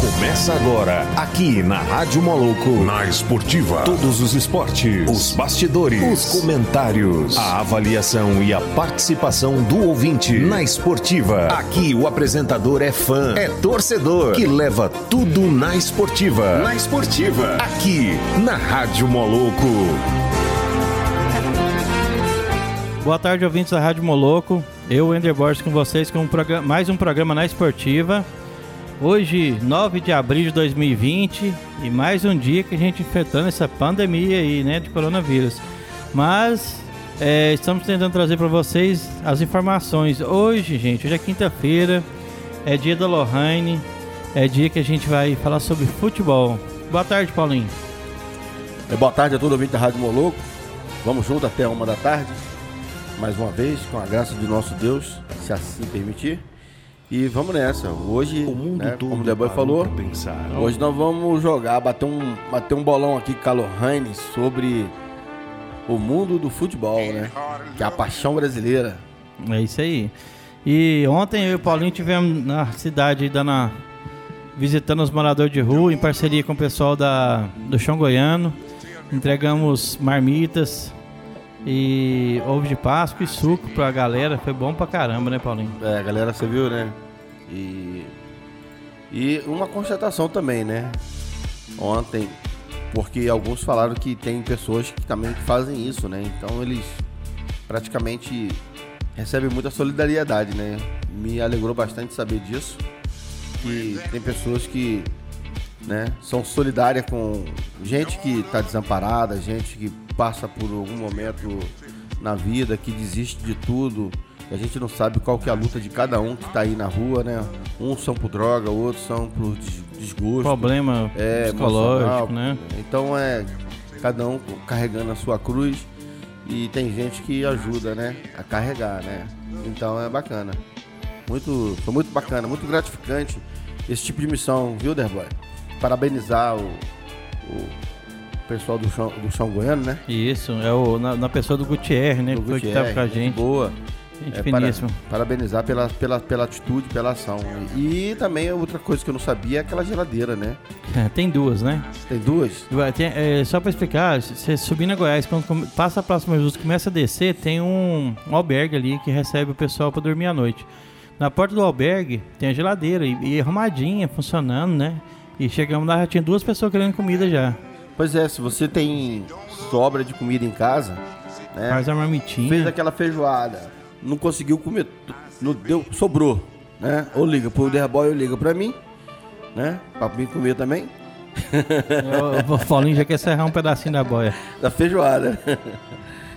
Começa agora, aqui na Rádio Moloco. Na Esportiva. Todos os esportes, os bastidores, os comentários, a avaliação e a participação do ouvinte na Esportiva. Aqui o apresentador é fã, é torcedor, que leva tudo na Esportiva. Na Esportiva. Aqui na Rádio Moloco. Boa tarde, ouvintes da Rádio Moloco. Eu, Ender Borges, com vocês com um programa, mais um programa na Esportiva. Hoje, 9 de abril de 2020 e mais um dia que a gente enfrentando essa pandemia aí, né, de coronavírus. Mas é, estamos tentando trazer para vocês as informações. Hoje, gente, hoje é quinta-feira, é dia da Lohane, é dia que a gente vai falar sobre futebol. Boa tarde, Paulinho. É, boa tarde a todo ouvinte da Rádio Moloco. Vamos junto até uma da tarde, mais uma vez, com a graça de nosso Deus, se assim permitir. E vamos nessa. Hoje, O mundo né, todo como o Deboy falou, pensar. hoje nós vamos jogar, bater um, bater um bolão aqui com a Lohane sobre o mundo do futebol, né? Que é a paixão brasileira. É isso aí. E ontem eu e o Paulinho tivemos na cidade dando a- visitando os moradores de rua em parceria com o pessoal da, do Chão Goiano. Entregamos marmitas e ovo de Páscoa e suco pra galera. Foi bom pra caramba, né, Paulinho? É, galera, você viu, né? E, e uma constatação também, né? Ontem, porque alguns falaram que tem pessoas que também fazem isso, né? Então eles praticamente recebem muita solidariedade, né? Me alegrou bastante saber disso. Que tem pessoas que né, são solidárias com gente que está desamparada, gente que passa por algum momento na vida, que desiste de tudo. A gente não sabe qual que é a luta de cada um que está aí na rua, né? Uns são por droga, outros são por des- desgosto. Problema é, psicológico, né? Então é cada um carregando a sua cruz e tem gente que ajuda, né, a carregar, né? Então é bacana. Muito, foi muito bacana, muito gratificante esse tipo de missão, viu, Derboy? Parabenizar o, o pessoal do chão, do chão goiano, né? Isso, é o, na, na pessoa do Gutierrez, né? Do que foi que tava com a gente. Boa. Gente É, para- finíssima. parabenizar pela, pela, pela atitude, pela ação. E também outra coisa que eu não sabia é aquela geladeira, né? Tem duas, né? Tem duas? Tem- é, só pra explicar, você subir na Goiás, quando passa a próxima justa, começa a descer, tem um, um albergue ali que recebe o pessoal pra dormir à noite. Na porta do albergue tem a geladeira e, e arrumadinha, funcionando, né? E chegamos lá, já tinha duas pessoas querendo comida já. Pois é, se você tem sobra de comida em casa, né? Faz a marmitinha. fez aquela feijoada, não conseguiu comer, não deu, sobrou, né? Ou liga pro Derboy ou liga pra mim, né? Pra mim comer também, O Paulinho já quer serrar um pedacinho da boia. da feijoada.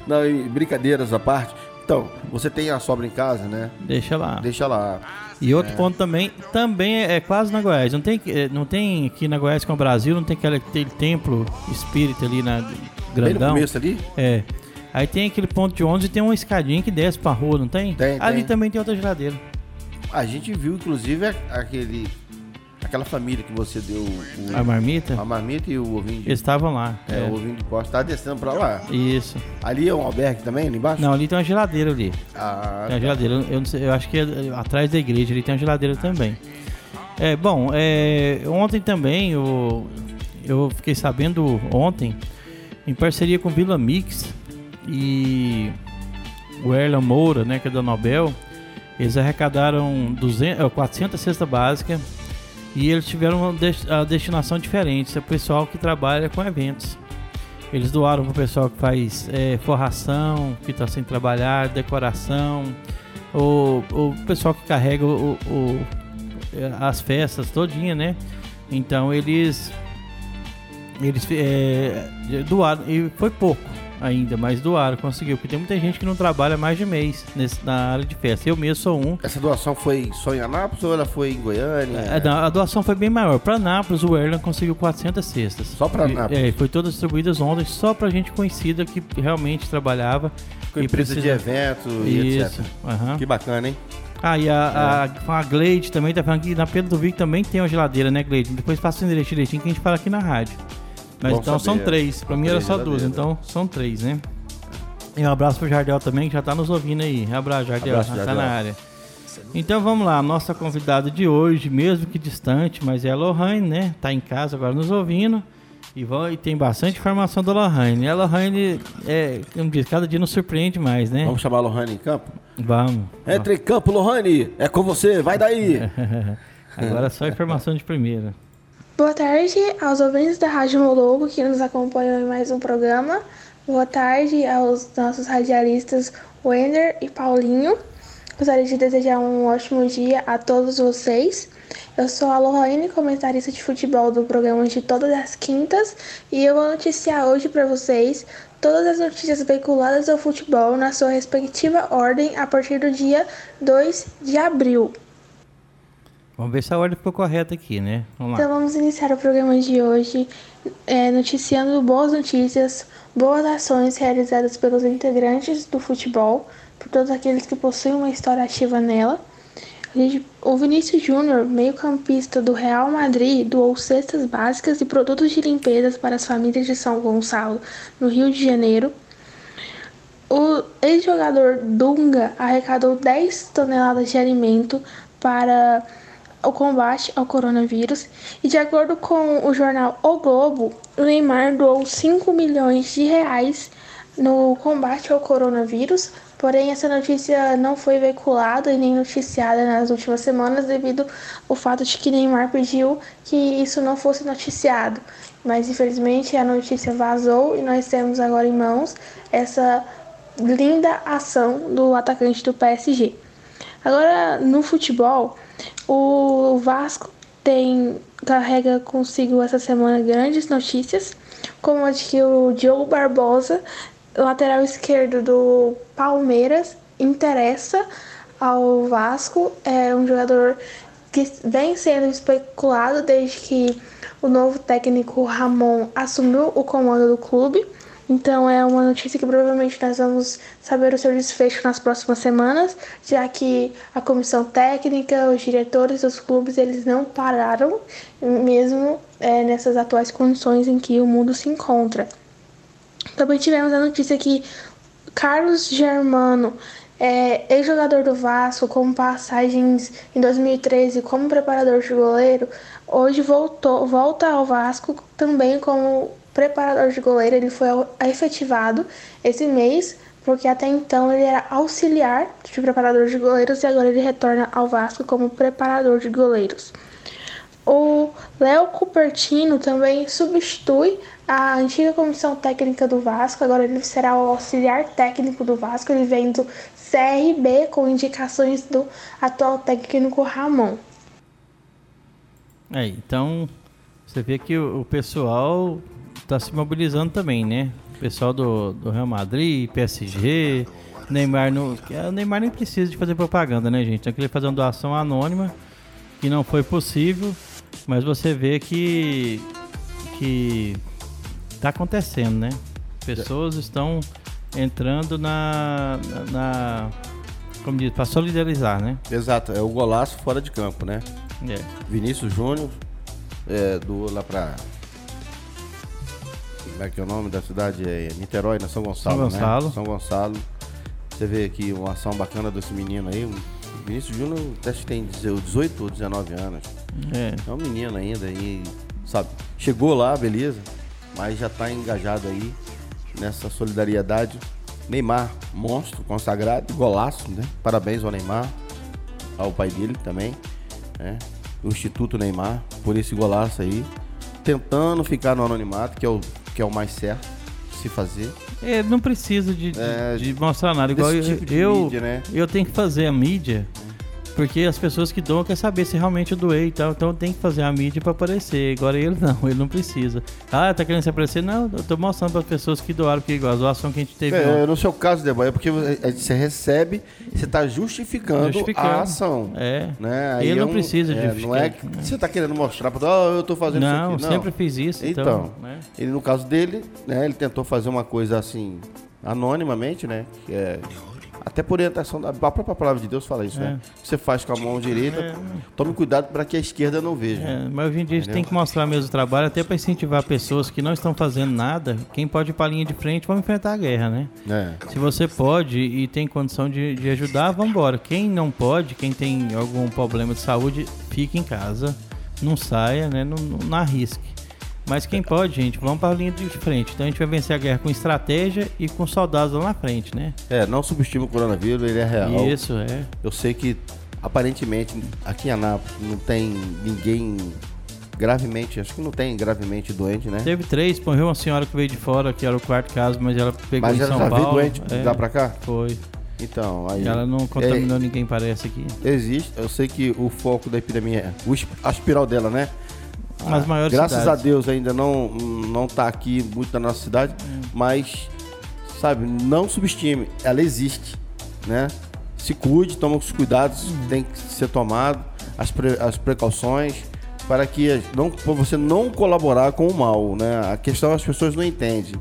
Não, e brincadeiras à parte. Então, você tem a sobra em casa, né? Deixa lá. Deixa lá. E outro ponto também, também é, é quase na Goiás. Não tem, é, não tem aqui na Goiás com o Brasil, não tem aquele, aquele templo espírita ali na Bem no grandão. começo ali, É. Aí tem aquele ponto de ônibus e tem uma escadinha que desce pra rua, não tem? Tem, Ali tem. também tem outra geladeira. a gente viu, inclusive, aquele, aquela família que você deu o, A marmita, a marmita e o ovinho de, eles estavam lá. é, É. o ovinho de poste. Tá descendo pra lá. Isso. Ali é um albergue também, ali embaixo? Não, ali tem uma geladeira ali. Ah, Tem uma geladeira. Eu, sei, eu acho que é atrás da igreja ali tem uma geladeira também. É, bom, é, ontem também eu, eu fiquei sabendo ontem, em parceria com Vila Mix e o Erlan Moura, né, que é da Nobel, eles arrecadaram 200, eh, 400 cestas básicas e eles tiveram uma destinação diferente. É o pessoal que trabalha com eventos. Eles doaram para o pessoal que faz eh, forração, que está sem trabalhar, decoração, o, o pessoal que carrega o, o- eh, as festas todinha, né? Então eles eles eh, doaram e foi pouco ainda, mas doaram, conseguiu, porque tem muita gente que não trabalha mais de mês nesse, na área de festa. Eu mesmo sou um. Essa doação foi só em Anápolis ou ela foi em Goiânia? A, É, a doação foi bem maior. Para Nápoles, o Erlan conseguiu 400 cestas. Só pra E- Nápoles? É, foi todas distribuídas ontem, só pra gente conhecida que realmente trabalhava. Com empresa de precisa- evento e Isso. etc. aham. Que bacana, hein? Ah, e a, a, com a Glade também tá falando que na Pedro do Vic também tem uma geladeira, né, Glade? Depois passa o endereço direitinho que a gente fala aqui na rádio. Mas Bom então são saber. três. Pra mim era só duas, então são três, né? E um abraço pro Jardel também, que já tá nos ouvindo aí. Abraço, Jardel, Abraço, já tá Jardel. na área. Então vamos lá, nossa convidada de hoje, mesmo que distante, mas é a Lohane, né? Tá em casa agora nos ouvindo. E, vão, e tem bastante informação da Lohane. A Lohane, é, como diz, cada dia nos surpreende mais, né? Vamos chamar a Lohane em campo? Vamos. Entre em campo, Lohane! É com você, vai daí! agora só informação de primeira. Boa tarde aos ouvintes da Rádio Mologo que nos acompanham em mais um programa. Boa tarde aos nossos radialistas Wender e Paulinho. Gostaria de desejar um ótimo dia a todos vocês. Eu sou a Lohane, comentarista de futebol do programa de todas as quintas, e eu vou noticiar hoje para vocês todas as notícias veiculadas do futebol na sua respectiva ordem a partir do dia 2 de abril. Vamos ver se a ordem ficou correta aqui, né? Vamos então vamos iniciar o programa de hoje é, noticiando boas notícias, boas ações realizadas pelos integrantes do futebol, por todos aqueles que possuem uma história ativa nela. O Vinícius Júnior, meio-campista do Real Madrid, doou cestas básicas e produtos de limpeza para as famílias de São Gonçalo, no Rio de Janeiro. O ex-jogador Dunga arrecadou 10 toneladas de alimento para o combate ao coronavírus e, de acordo com o jornal O Globo, o Neymar doou 5 milhões de reais no combate ao coronavírus, porém essa notícia não foi veiculada e nem noticiada nas últimas semanas devido ao fato de que Neymar pediu que isso não fosse noticiado. Mas infelizmente a notícia vazou e nós temos agora em mãos essa linda ação do atacante do PSG. Agora no futebol, o Vasco tem carrega consigo essa semana grandes notícias, como a de que o Diogo Barbosa, lateral esquerdo do Palmeiras, interessa ao Vasco. É um jogador que vem sendo especulado desde que o novo técnico Ramon assumiu o comando do clube. Então é uma notícia que provavelmente nós vamos saber o seu desfecho nas próximas semanas, já que a comissão técnica, os diretores dos clubes, eles não pararam, mesmo é, nessas atuais condições em que o mundo se encontra. Também tivemos a notícia que Carlos Germano, é, ex-jogador do Vasco, com passagens em 2013 como preparador de goleiro, hoje voltou, volta ao Vasco também como preparador de goleiro, ele foi efetivado esse mês, porque até então ele era auxiliar de preparador de goleiros e agora ele retorna ao Vasco como preparador de goleiros. O Léo Cupertino também substitui a antiga comissão técnica do Vasco, agora ele será o auxiliar técnico do Vasco, ele vem do CRB com indicações do atual técnico Ramon. É, então você vê que o pessoal tá se mobilizando também, né? O pessoal do, do Real Madrid, PSG, Neymar no. O Neymar nem precisa de fazer propaganda, né, gente? Tem que ele fazer uma doação anônima, que não foi possível, mas você vê que. que tá acontecendo, né? Pessoas estão entrando na. na como diz, para solidarizar, né? Exato, é o golaço fora de campo, né? É. Vinícius Júnior, é, do lá pra como é que é o nome da cidade? É Niterói, na São Gonçalo. São Gonçalo. Né? São Gonçalo. Você vê aqui uma ação bacana desse menino aí. O Vinícius Júnior acho que tem 18 ou 19 anos. É. É um menino ainda aí, sabe? Chegou lá, beleza, mas já tá engajado aí nessa solidariedade. Neymar, monstro, consagrado, golaço, né? Parabéns ao Neymar, ao pai dele também, né? O Instituto Neymar, por esse golaço aí. Tentando ficar no anonimato, que é o que é o mais certo se fazer. É, não precisa de, é, de, mostrar nada. Igual tipo eu, eu, mídia, né? eu tenho que fazer a mídia porque as pessoas que doam querem saber se realmente eu doei e tal. Então tem que fazer a mídia para aparecer. Agora ele não, ele não precisa. Ah, tá querendo se aparecer? Não, eu tô mostrando para as pessoas que doaram, porque igual a doação que a gente teve. É, no seu caso, Deboy, é porque você recebe, você tá justificando, justificando. a ação. É. Né? ele não é um, precisa é, Não é que né? você tá querendo mostrar para oh, eu tô fazendo não, isso aqui. Não, sempre fiz isso. Então, então né? ele no caso dele, né, ele tentou fazer uma coisa assim, anonimamente, né? Que é Até por orientação da a própria palavra de Deus fala isso, né? Você faz com a mão direita, É. tome cuidado para que a esquerda não veja. É, mas hoje em dia a gente tem que mostrar mesmo o trabalho, até para incentivar pessoas que não estão fazendo nada. Quem pode ir para a linha de frente, vamos enfrentar a guerra, né? É. Se você pode e tem condição de, de ajudar, vamos embora. Quem não pode, quem tem algum problema de saúde, fique em casa, não saia, né? Não, não, não arrisque. Mas quem pode, gente, vamos para a linha de frente. Então a gente vai vencer a guerra com estratégia e com soldados lá na frente, né? É, não subestime o coronavírus, ele é real. Isso, é. Eu sei que aparentemente aqui em Anápolis não tem ninguém gravemente, acho que não tem gravemente doente, né? Teve três, morreu uma senhora que veio de fora, que era o quarto caso, mas ela pegou Mas em ela São já Paulo. doente é, lá pra cá? Foi. Então, aí. Ela não contaminou ninguém, parece aqui. é, existe, eu sei que o foco da epidemia é o a espiral dela, né? Nas maiores Graças cidades. a Deus ainda não não tá aqui muito na nossa cidade, Hum. mas sabe, não subestime, ela existe, né? Se cuide, toma os cuidados Hum. que tem que ser tomado, as, pre- as precauções para que não você não colaborar com o mal, né? A questão as pessoas não entendem.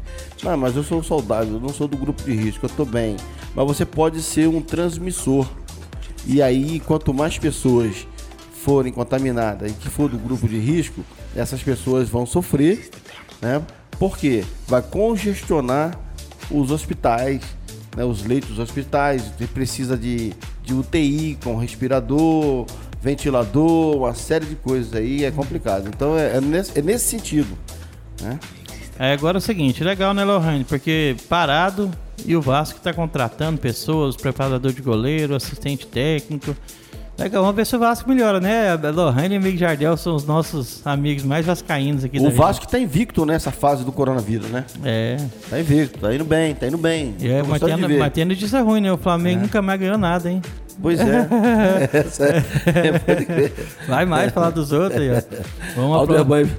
Não, mas eu sou soldado, eu não sou do grupo de risco, eu tô bem. Mas você pode ser um transmissor. E aí, quanto mais pessoas forem contaminadas e que for do grupo de risco, essas pessoas vão sofrer, né? Porque vai congestionar os hospitais, né? os leitos dos hospitais, precisa de, de UTI com respirador, ventilador, uma série de coisas aí, é complicado. Então é, é nesse, é nesse sentido, né? É, agora é o seguinte, legal, né, Lohane? Porque parado e o Vasco tá contratando pessoas, preparador de goleiro, assistente técnico. Legal, vamos ver se o Vasco melhora, né? Lohane e o Amigo Jardel são os nossos amigos mais vascaínos aqui O. Vasco tá invicto nessa fase do coronavírus, né? É, Tá invicto, tá indo bem, tá indo bem. é mas, tem, tem notícia ruim, né? O Flamengo nunca mais ganhou nada, hein? Pois é. É- crer. Vai mais falar dos outros aí, ó. Vamos Aldo apro- Boy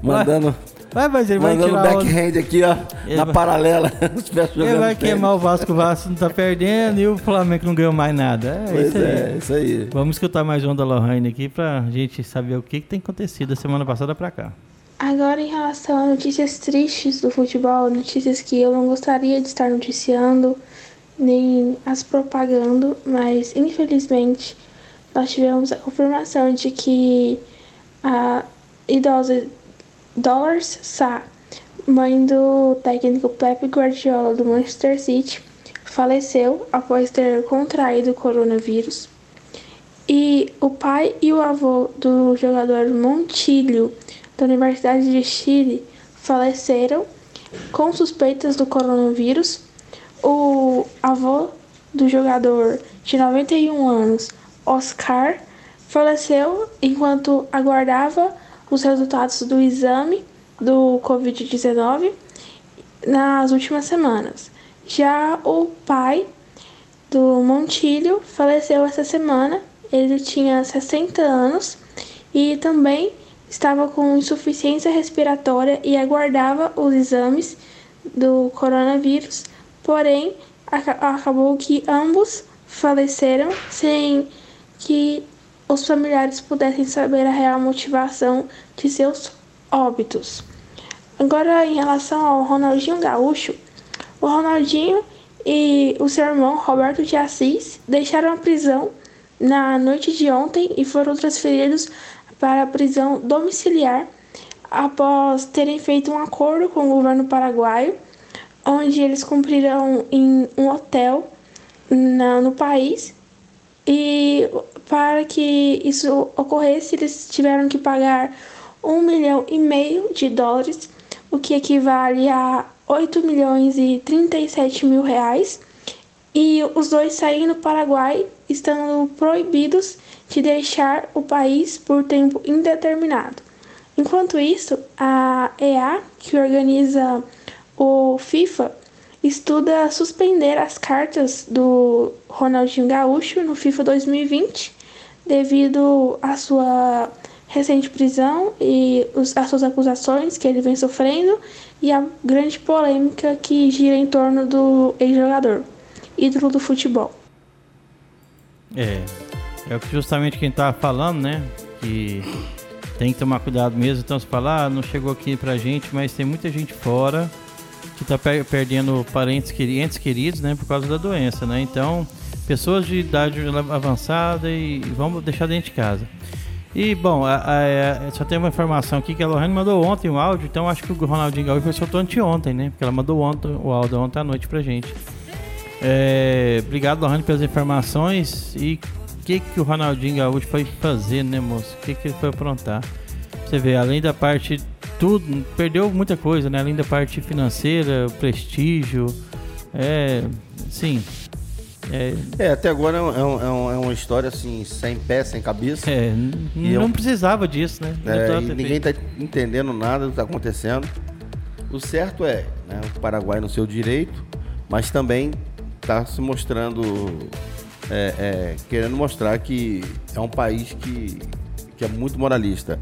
mandando, Vai, mas ele vai mandando tirar backhand aqui, ó, Ele na vai- paralela. Ele vai queimar o Vasco, o Vasco não tá perdendo e o Flamengo não ganhou mais nada. É Pois isso aí. é, isso aí. Vamos escutar mais um da Lohane aqui pra gente saber o que, que tem acontecido da semana passada pra cá. Agora, em relação a notícias tristes do futebol, notícias que eu não gostaria de estar noticiando, nem as propagando, mas infelizmente nós tivemos a confirmação de que a idosa Dollars Sa, mãe do técnico Pep Guardiola do Manchester City, faleceu após ter contraído o coronavírus. E o pai e o avô do jogador Montilho, da Universidade de Chile, faleceram com suspeitas do coronavírus. O avô do jogador de 91 anos, Oscar, faleceu enquanto aguardava os resultados do exame do Covid-19 nas últimas semanas. Já o pai do Montilho faleceu essa semana. Ele tinha 60 anos e também estava com insuficiência respiratória e aguardava os exames do coronavírus. Porém, aca- acabou que ambos faleceram sem que os familiares pudessem saber a real motivação de seus óbitos. Agora, em relação ao Ronaldinho Gaúcho, o Ronaldinho e o seu irmão Roberto de Assis deixaram a prisão na noite de ontem e foram transferidos para a prisão domiciliar após terem feito um acordo com o governo paraguaio, onde eles cumprirão em um hotel na- no país e para que isso ocorresse, eles tiveram que pagar um milhão e meio de dólares, o que equivale a 8 milhões e 37 mil reais. E os dois saem do Paraguai, estando proibidos de deixar o país por tempo indeterminado. Enquanto isso, a EA, que organiza o FIFA, estuda suspender as cartas do Ronaldinho Gaúcho no FIFA 2020 devido à sua recente prisão e os, as suas acusações que ele vem sofrendo e a grande polêmica que gira em torno do ex-jogador, ídolo do futebol. É, é justamente quem tava falando, né? Que tem que tomar cuidado mesmo. Então, se falar, ah, não chegou aqui pra gente, mas tem muita gente fora que está per perdendo parentes queridos, queridos, né, por causa da doença, né? Então, pessoas de idade avançada e vamos deixar dentro de casa. E bom, a, a, a, só tem uma informação aqui que a Lohane mandou ontem um áudio, então acho que o Ronaldinho Gaúcho soltou anteontem, né? Porque ela mandou ontem, o áudio ontem à noite pra gente. É, obrigado, Lohane, pelas informações. E o que, que o Ronaldinho Gaúcho foi fazer, né, moço? O que, que ele foi aprontar? Você vê, além da parte. Tudo, perdeu muita coisa, né? Além da parte financeira, prestígio. É. Sim, é, é, até agora é, um, é, um, é, uma história assim, sem pé, sem cabeça. É, não eu, precisava disso, né? É, ninguém está entendendo nada do que está acontecendo. O certo é, né, o Paraguai no seu direito, mas também está se mostrando, é, é, querendo mostrar que é um país que, que é muito moralista.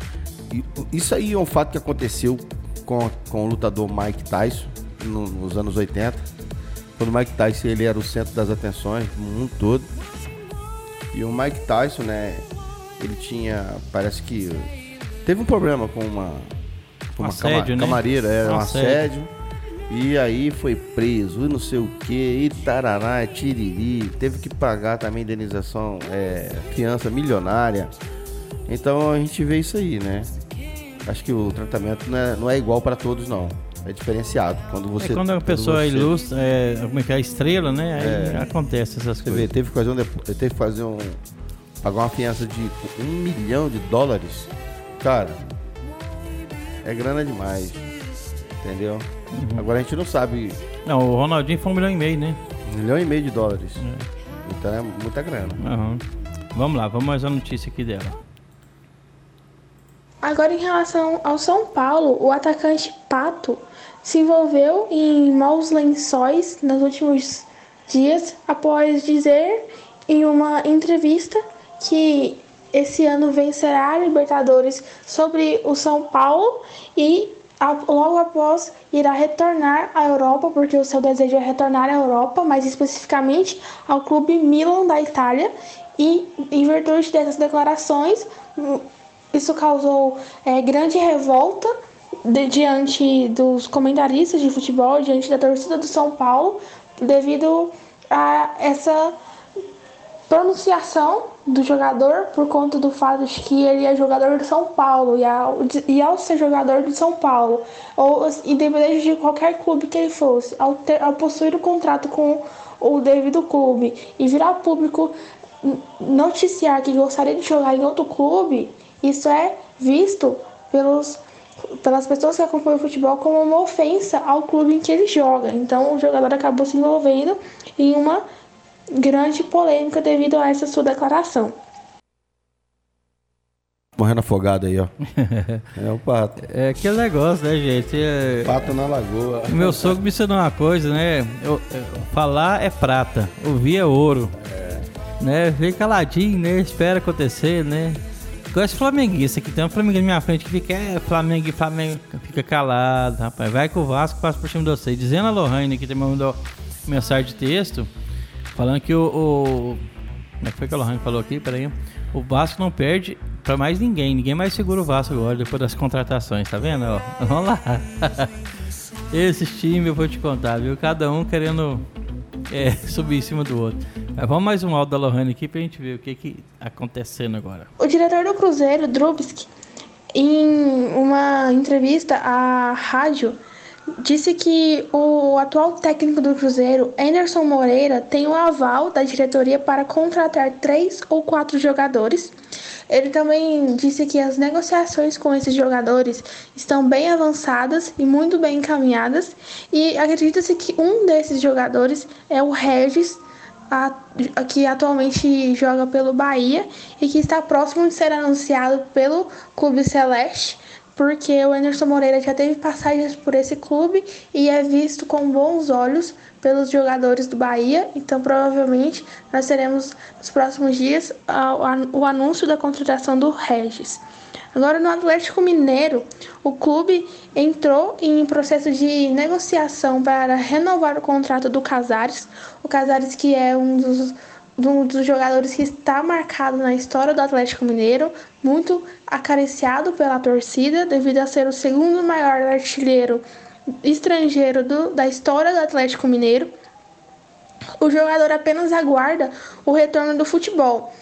E isso aí é um fato que aconteceu com, com o lutador Mike Tyson no, nos anos 80 quando o Mike Tyson ele era o centro das atenções do mundo todo. E o Mike Tyson, né, ele tinha, parece que teve um problema com uma com uma assédio, cama, né? camareira, era um assédio. E aí foi preso, e não sei o que, e tarará, tiriri, teve que pagar também indenização, é, fiança milionária. Então a gente vê isso aí, né? Acho que o tratamento não é, não é igual para todos, não é diferenciado. Quando você. É quando a pessoa quando você... ilustra, é, como é que é a estrela, né? Aí é, acontece essas coisas. Vê, teve que fazer um. Teve que fazer um. Pagar uma fiança de um milhão de dólares. Cara, é grana demais. Entendeu? Uhum. Agora a gente não sabe. Não, o Ronaldinho foi um milhão e meio, né? Um milhão e meio de dólares. É. Então é muita grana. Uhum. Vamos lá, vamos mais uma notícia aqui dela. Agora, em relação ao São Paulo, o atacante Pato se envolveu em maus lençóis nos últimos dias após dizer em uma entrevista que esse ano vencerá a Libertadores sobre o São Paulo e logo após irá retornar à Europa, porque o seu desejo é retornar à Europa, mais especificamente ao clube Milan da Itália. E em virtude dessas declarações, isso causou é, grande revolta de, diante dos comentaristas de futebol, diante da torcida do São Paulo, devido a essa pronunciação do jogador por conta do fato de que ele é jogador do São Paulo e ao, e ao ser jogador do São Paulo, ou independente de qualquer clube que ele fosse, ao, ter, ao possuir o um contrato com o devido clube e virar público noticiar que gostaria de jogar em outro clube, isso é visto pelos, pelas pessoas que acompanham o futebol como uma ofensa ao clube em que ele joga. Então o jogador acabou se envolvendo em uma grande polêmica devido a essa sua declaração. Morrendo afogado aí, ó. é o pato. É aquele negócio, né, gente? É... Pato na lagoa. Meu sogro me ensinou uma coisa, né? Eu, eu, falar é prata, ouvir é ouro. É. Né? Vem caladinho, né? Espera acontecer, né? Gosto de flamenguista aqui. Tem um flamenguista na minha frente que fica, é, Flamengo Flamengo. Fica calado, rapaz. Vai com o Vasco, passa por cima de você. Dizendo a Lohane que também mandou mensagem de texto, falando que o. o como é que foi que a Lohane falou aqui? Peraí. O Vasco não perde pra mais ninguém. Ninguém mais segura o Vasco agora, depois das contratações, tá vendo? Ó, vamos lá. Esses times eu vou te contar, viu? Cada um querendo é, subir em cima do outro. Mas vamos mais um áudio da Lohane aqui pra gente ver o que que acontecendo agora. O diretor do Cruzeiro, Drubsky, em uma entrevista à rádio, disse que o atual técnico do Cruzeiro, Anderson Moreira, tem o aval da diretoria para contratar três ou quatro jogadores. Ele também disse que as negociações com esses jogadores estão bem avançadas e muito bem encaminhadas, e acredita-se que um desses jogadores é o Regis, a, que atualmente joga pelo Bahia e que está próximo de ser anunciado pelo Clube Celeste porque o Anderson Moreira já teve passagens por esse clube e é visto com bons olhos pelos jogadores do Bahia, então provavelmente nós teremos nos próximos dias o anúncio da contratação do Regis. Agora no Atlético Mineiro, o clube entrou em processo de negociação para renovar o contrato do Casares, o Casares que é um dos um dos jogadores que está marcado na história do Atlético Mineiro, muito acariciado pela torcida, devido a ser o segundo maior artilheiro estrangeiro do, da história do Atlético Mineiro. O jogador apenas aguarda o retorno do futebol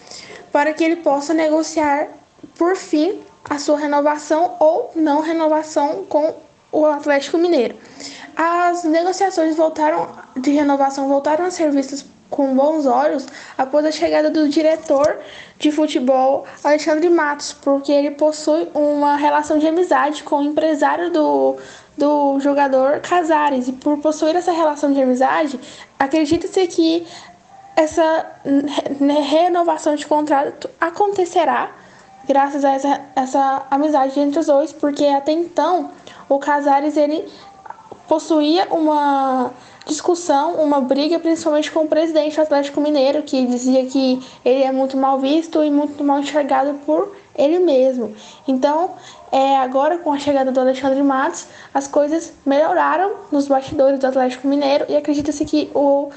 para que ele possa negociar por fim a sua renovação ou não renovação com o Atlético Mineiro. As negociações voltaram de renovação voltaram a ser vistas com bons olhos após a chegada do diretor de futebol Alexandre Matos, porque ele possui uma relação de amizade com o empresário do, do jogador Casares. E por possuir essa relação de amizade, acredita-se que essa renovação de contrato acontecerá graças a essa, essa amizade entre os dois, porque até então o Casares ele possuía uma discussão, uma briga, principalmente com o presidente do Atlético Mineiro, que dizia que ele é muito mal visto e muito mal enxergado por ele mesmo. Então, é, agora com a chegada do Alexandre Matos, as coisas melhoraram nos bastidores do Atlético Mineiro e acredita-se que o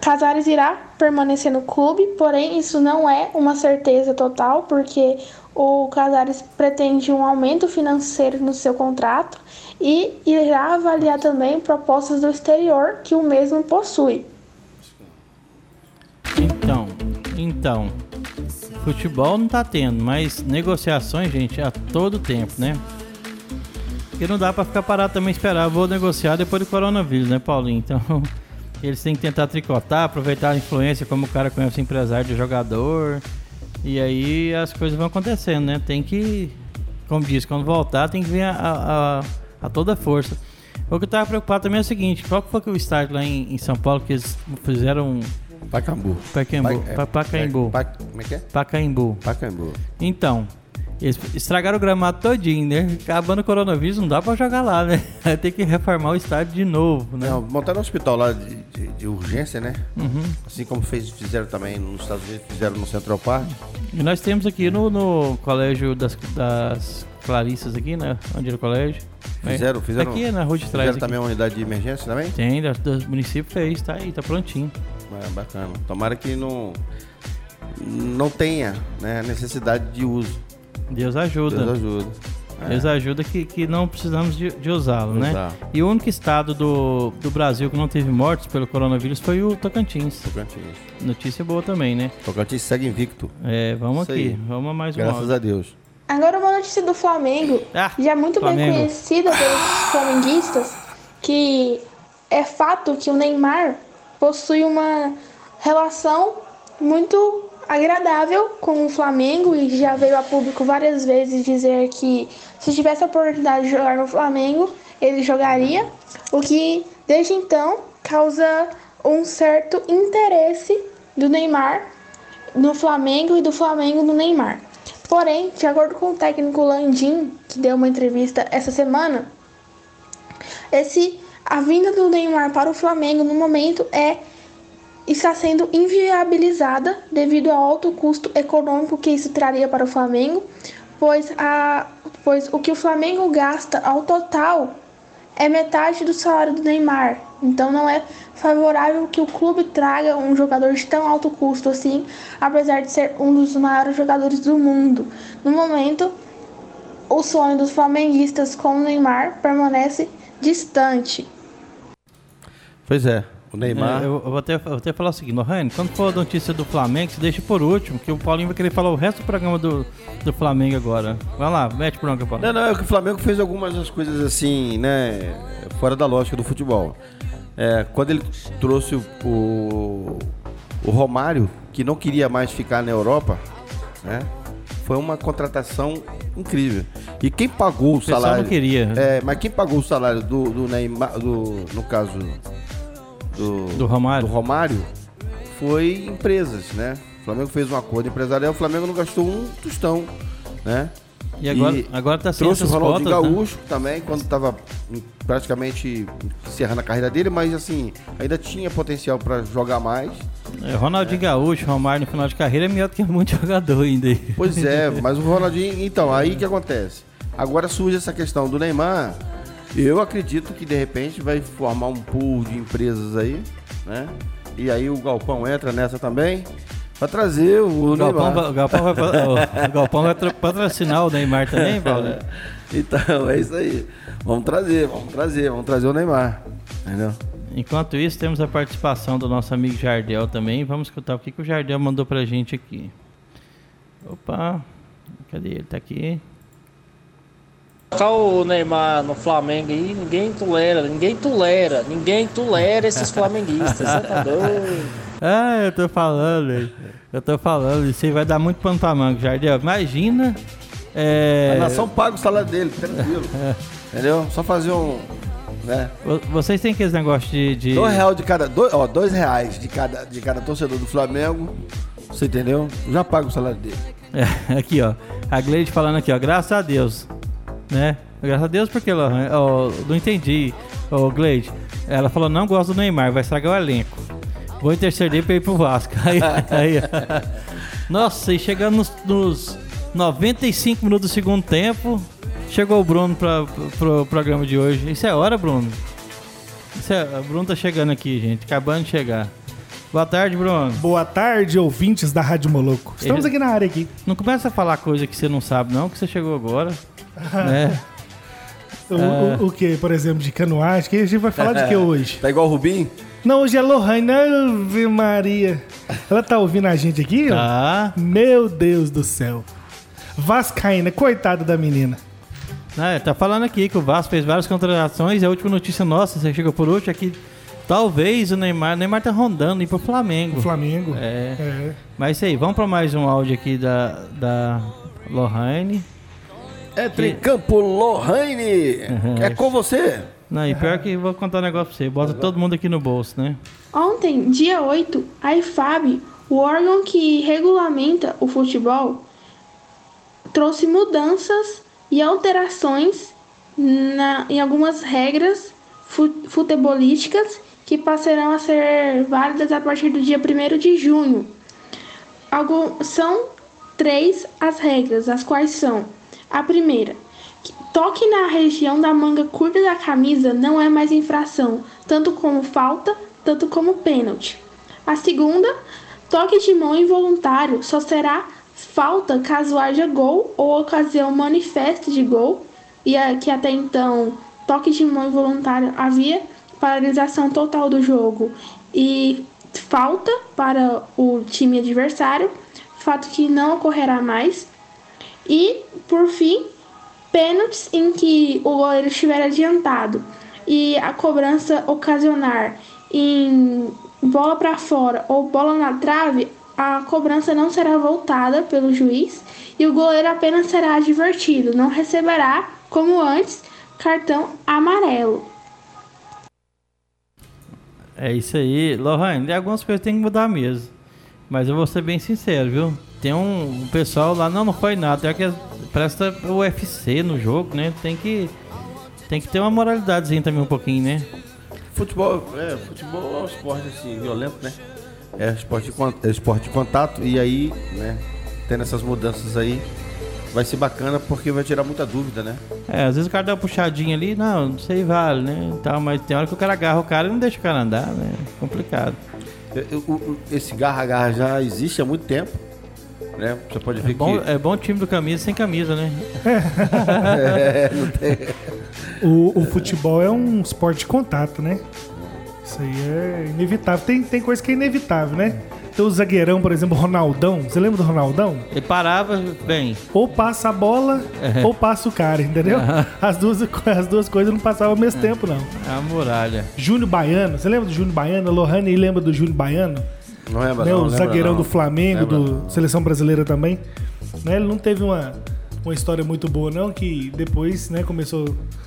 Casares irá permanecer no clube, porém isso não é uma certeza total, porque o Casares pretende um aumento financeiro no seu contrato e irá avaliar também propostas do exterior que o mesmo possui. Então, então, futebol não tá tendo, mas negociações, gente, a todo tempo, né? Porque não dá para ficar parado também esperar, vou negociar depois do coronavírus, né, Paulinho? Então, eles têm que tentar tricotar, aproveitar a influência como o cara conhece o empresário de jogador. E aí as coisas vão acontecendo, né? Tem que, como diz, quando voltar, tem que vir a, a, a toda força. O que eu tava preocupado também é o seguinte: qual foi que o estádio lá em, em São Paulo que eles fizeram. Pacaembu. Pacaembu. Pa- é, Pa- Pacaembu. Pa- Como é que é? Pacaembu. Pacaembu. Então, eles estragaram o gramado todinho, né? Acabando o coronavírus, não dá pra jogar lá, né? Vai ter que reformar o estádio de novo, né? Não, montaram um hospital lá de, de- de urgência, né? Uhum. Assim como fez, fizeram também nos Estados Unidos, fizeram no Central Park. E nós temos aqui no, no colégio das, das Clarissas aqui, né? Onde era o colégio. né? Fizeram, fizeram. Aqui na rua de trás. Fizeram aqui. também uma unidade de emergência também? Tem, do município fez, tá aí, tá prontinho. É, bacana. Tomara que não, não tenha né, necessidade de uso. Deus ajuda. Deus ajuda. É. Deus ajuda que, que não precisamos de, de usá-lo, né? Usar. E o único estado do, do Brasil que não teve mortes pelo coronavírus foi o Tocantins. Tocantins. Notícia boa também, né? Tocantins segue invicto. É, vamos Isso aqui, aí. vamos a mais um Graças a Deus. Agora uma notícia do Flamengo, Ah, já muito bem Flamengo. conhecida pelos flamenguistas, que é fato que o Neymar possui uma relação muito agradável com o Flamengo e já veio a público várias vezes dizer que se tivesse a oportunidade de jogar no Flamengo, ele jogaria, o que desde então causa um certo interesse do Neymar no Flamengo e do Flamengo no Neymar. Porém, de acordo com o técnico Landim, que deu uma entrevista essa semana, esse a vinda do Neymar para o Flamengo no momento é está sendo inviabilizada devido ao alto custo econômico que isso traria para o Flamengo, pois, a, pois o que o Flamengo gasta ao total é metade do salário do Neymar. Então não é favorável que o clube traga um jogador de tão alto custo assim, apesar de ser um dos maiores jogadores do mundo. No momento, o sonho dos flamenguistas com o Neymar permanece distante. Pois é, o Neymar. É, eu, eu vou até, eu vou até falar o seguinte, Lohane, quando for a notícia do Flamengo, você deixa por último, que o Paulinho vai querer falar o resto do programa do, do Flamengo agora. Vai lá, mete bronca, Paulinho. Não, não, é que o Flamengo fez algumas coisas assim, né? Fora da lógica do futebol. É, quando ele trouxe o, o, o Romário, que não queria mais ficar na Europa, né? Foi uma contratação incrível. E quem pagou o, O salário. não queria. É, mas quem pagou o salário do, do Neymar, do, no caso do, Do Romário. do Romário foi empresas, né? O Flamengo fez um acordo empresarial, o Flamengo não gastou um tostão, né? E agora, E agora tá sem Trouxe o Ronaldinho cotas, né? Gaúcho também, quando estava praticamente encerrando a carreira dele, mas assim, ainda tinha potencial para jogar mais. É, Ronaldinho Gaúcho, Romário no final de carreira é melhor do que muito jogador ainda. aí. Pois é, mas o Ronaldinho, então, aí que acontece? Agora surge essa questão do Neymar. Eu acredito que de repente vai formar um pool de empresas aí, né? E aí o Galpão entra nessa também. Pra trazer o, O Galpão, Neymar. o Galpão vai, o Galpão vai patrocinar o Neymar também, Paulo? Então, é isso aí. Vamos trazer, vamos trazer, vamos trazer o Neymar. Entendeu? Enquanto isso, temos a participação do nosso amigo Jardel também. Vamos escutar o que, que o Jardel mandou pra gente aqui. Opa, cadê ele? Tá aqui. Colocar o Neymar no Flamengo aí, ninguém tolera, ninguém tolera, ninguém tolera esses flamenguistas, você tá doido? Ah, eu tô falando, velho. eu tô falando. Isso aí vai dar muito pano pra manga, Jardel. Imagina. É, A nação paga o salário dele, tranquilo. Entendeu? Só fazer um. Né? vo- Vocês têm aqueles negócios de. de... Dois reais de cada. Dois, ó, dois reais de cada, de cada torcedor do Flamengo. Você entendeu? Já paga o salário dele. É, aqui, ó. A Gleide falando aqui, ó. Graças a Deus. Né? Graças a Deus porque ela. ó, não entendi, ô Gleide. Ela falou: não gosto do Neymar, vai estragar o elenco. Vou interceder pra ir pro Vasco. Aí, aí. Nossa, e chegando nos, nos 95 minutos do segundo tempo, chegou o Bruno pra, pro programa de hoje. Isso é hora, Bruno? Isso é, o Bruno tá chegando aqui, gente. Acabando de chegar. Boa tarde, Bruno. Boa tarde, ouvintes da Rádio Moloco. Estamos Ele- aqui na área aqui. Não começa a falar coisa que você não sabe, não, que você chegou agora. né? O, Ah. o, o que, por exemplo, de canoagem? Que a gente vai falar de que hoje? Tá igual o Rubinho? Não, hoje é Lohane. Ave Maria. Ela tá ouvindo a gente aqui? ó? Tá. Meu Deus do céu. Vascaína, coitada da menina. Ah, tá falando aqui que o Vasco fez várias contratações. E a última notícia nossa, você chegou por último, é que talvez o Neymar, o Neymar tá rondando ir pro Flamengo. O Flamengo. É. É. Mas isso aí, vamos pra mais um áudio aqui da, da Lohane. É Tricampo Lohane. É com você. Não, e pior que eu vou contar um negócio pra você. Bota todo mundo aqui no bolso, né? Ontem, dia 8, a IFAB, o órgão que regulamenta o futebol, trouxe mudanças e alterações na- em algumas regras fu- futebolísticas que passarão a ser válidas a partir do dia 1 de junho. Algum- são três as regras, as quais são: a primeira, que toque na região da manga curta da camisa não é mais infração, tanto como falta, tanto como pênalti. A segunda, toque de mão involuntário só será falta caso haja gol ou ocasião manifesta de gol, e que até então toque de mão involuntário havia paralisação total do jogo e falta para o time adversário, fato que não ocorrerá mais. E, por fim, pênaltis em que o goleiro estiver adiantado e a cobrança ocasionar em bola para fora ou bola na trave, a cobrança não será voltada pelo juiz e o goleiro apenas será advertido, não receberá, como antes, cartão amarelo. É isso aí. Lohane, algumas coisas tem que mudar mesmo. Mas eu vou ser bem sincero, viu? Tem um, um pessoal lá, não, não foi nada. É que presta o UFC no jogo, né? Tem que, tem que ter uma moralidadezinha também um pouquinho, né? Futebol, é, futebol é um esporte assim, violento, né? É esporte de, é esporte de contato e aí, né, tendo essas mudanças aí, vai ser bacana porque vai tirar muita dúvida, né? É, às vezes o cara dá uma puxadinha ali, não, não sei, vale, né? e Tal, mas tem hora que o cara agarra o cara e não deixa o cara andar, né? Complicado. Eu- eu- o- Esse garra-garra já existe há muito tempo, né? Você pode ver É bom, que... é bom time do camisa sem camisa, né? O, o futebol é um esporte de contato, né? Isso aí é inevitável. Tem, tem coisa que é inevitável, né? Tem o zagueirão, por exemplo, o Ronaldão. Você lembra do Ronaldão? Ele parava bem. Ou passa a bola, ou passa o cara, entendeu? As duas, as duas coisas não passavam ao mesmo tempo, não. É a muralha. Júnior Baiano, você lembra do Júnior Baiano? A Lohane lembra do Júnior Baiano? Não lembra, né? não, o zagueirão não. do Flamengo, Lembra do Seleção Brasileira também. Né? Ele não teve uma, uma história muito boa, não, que depois né, começou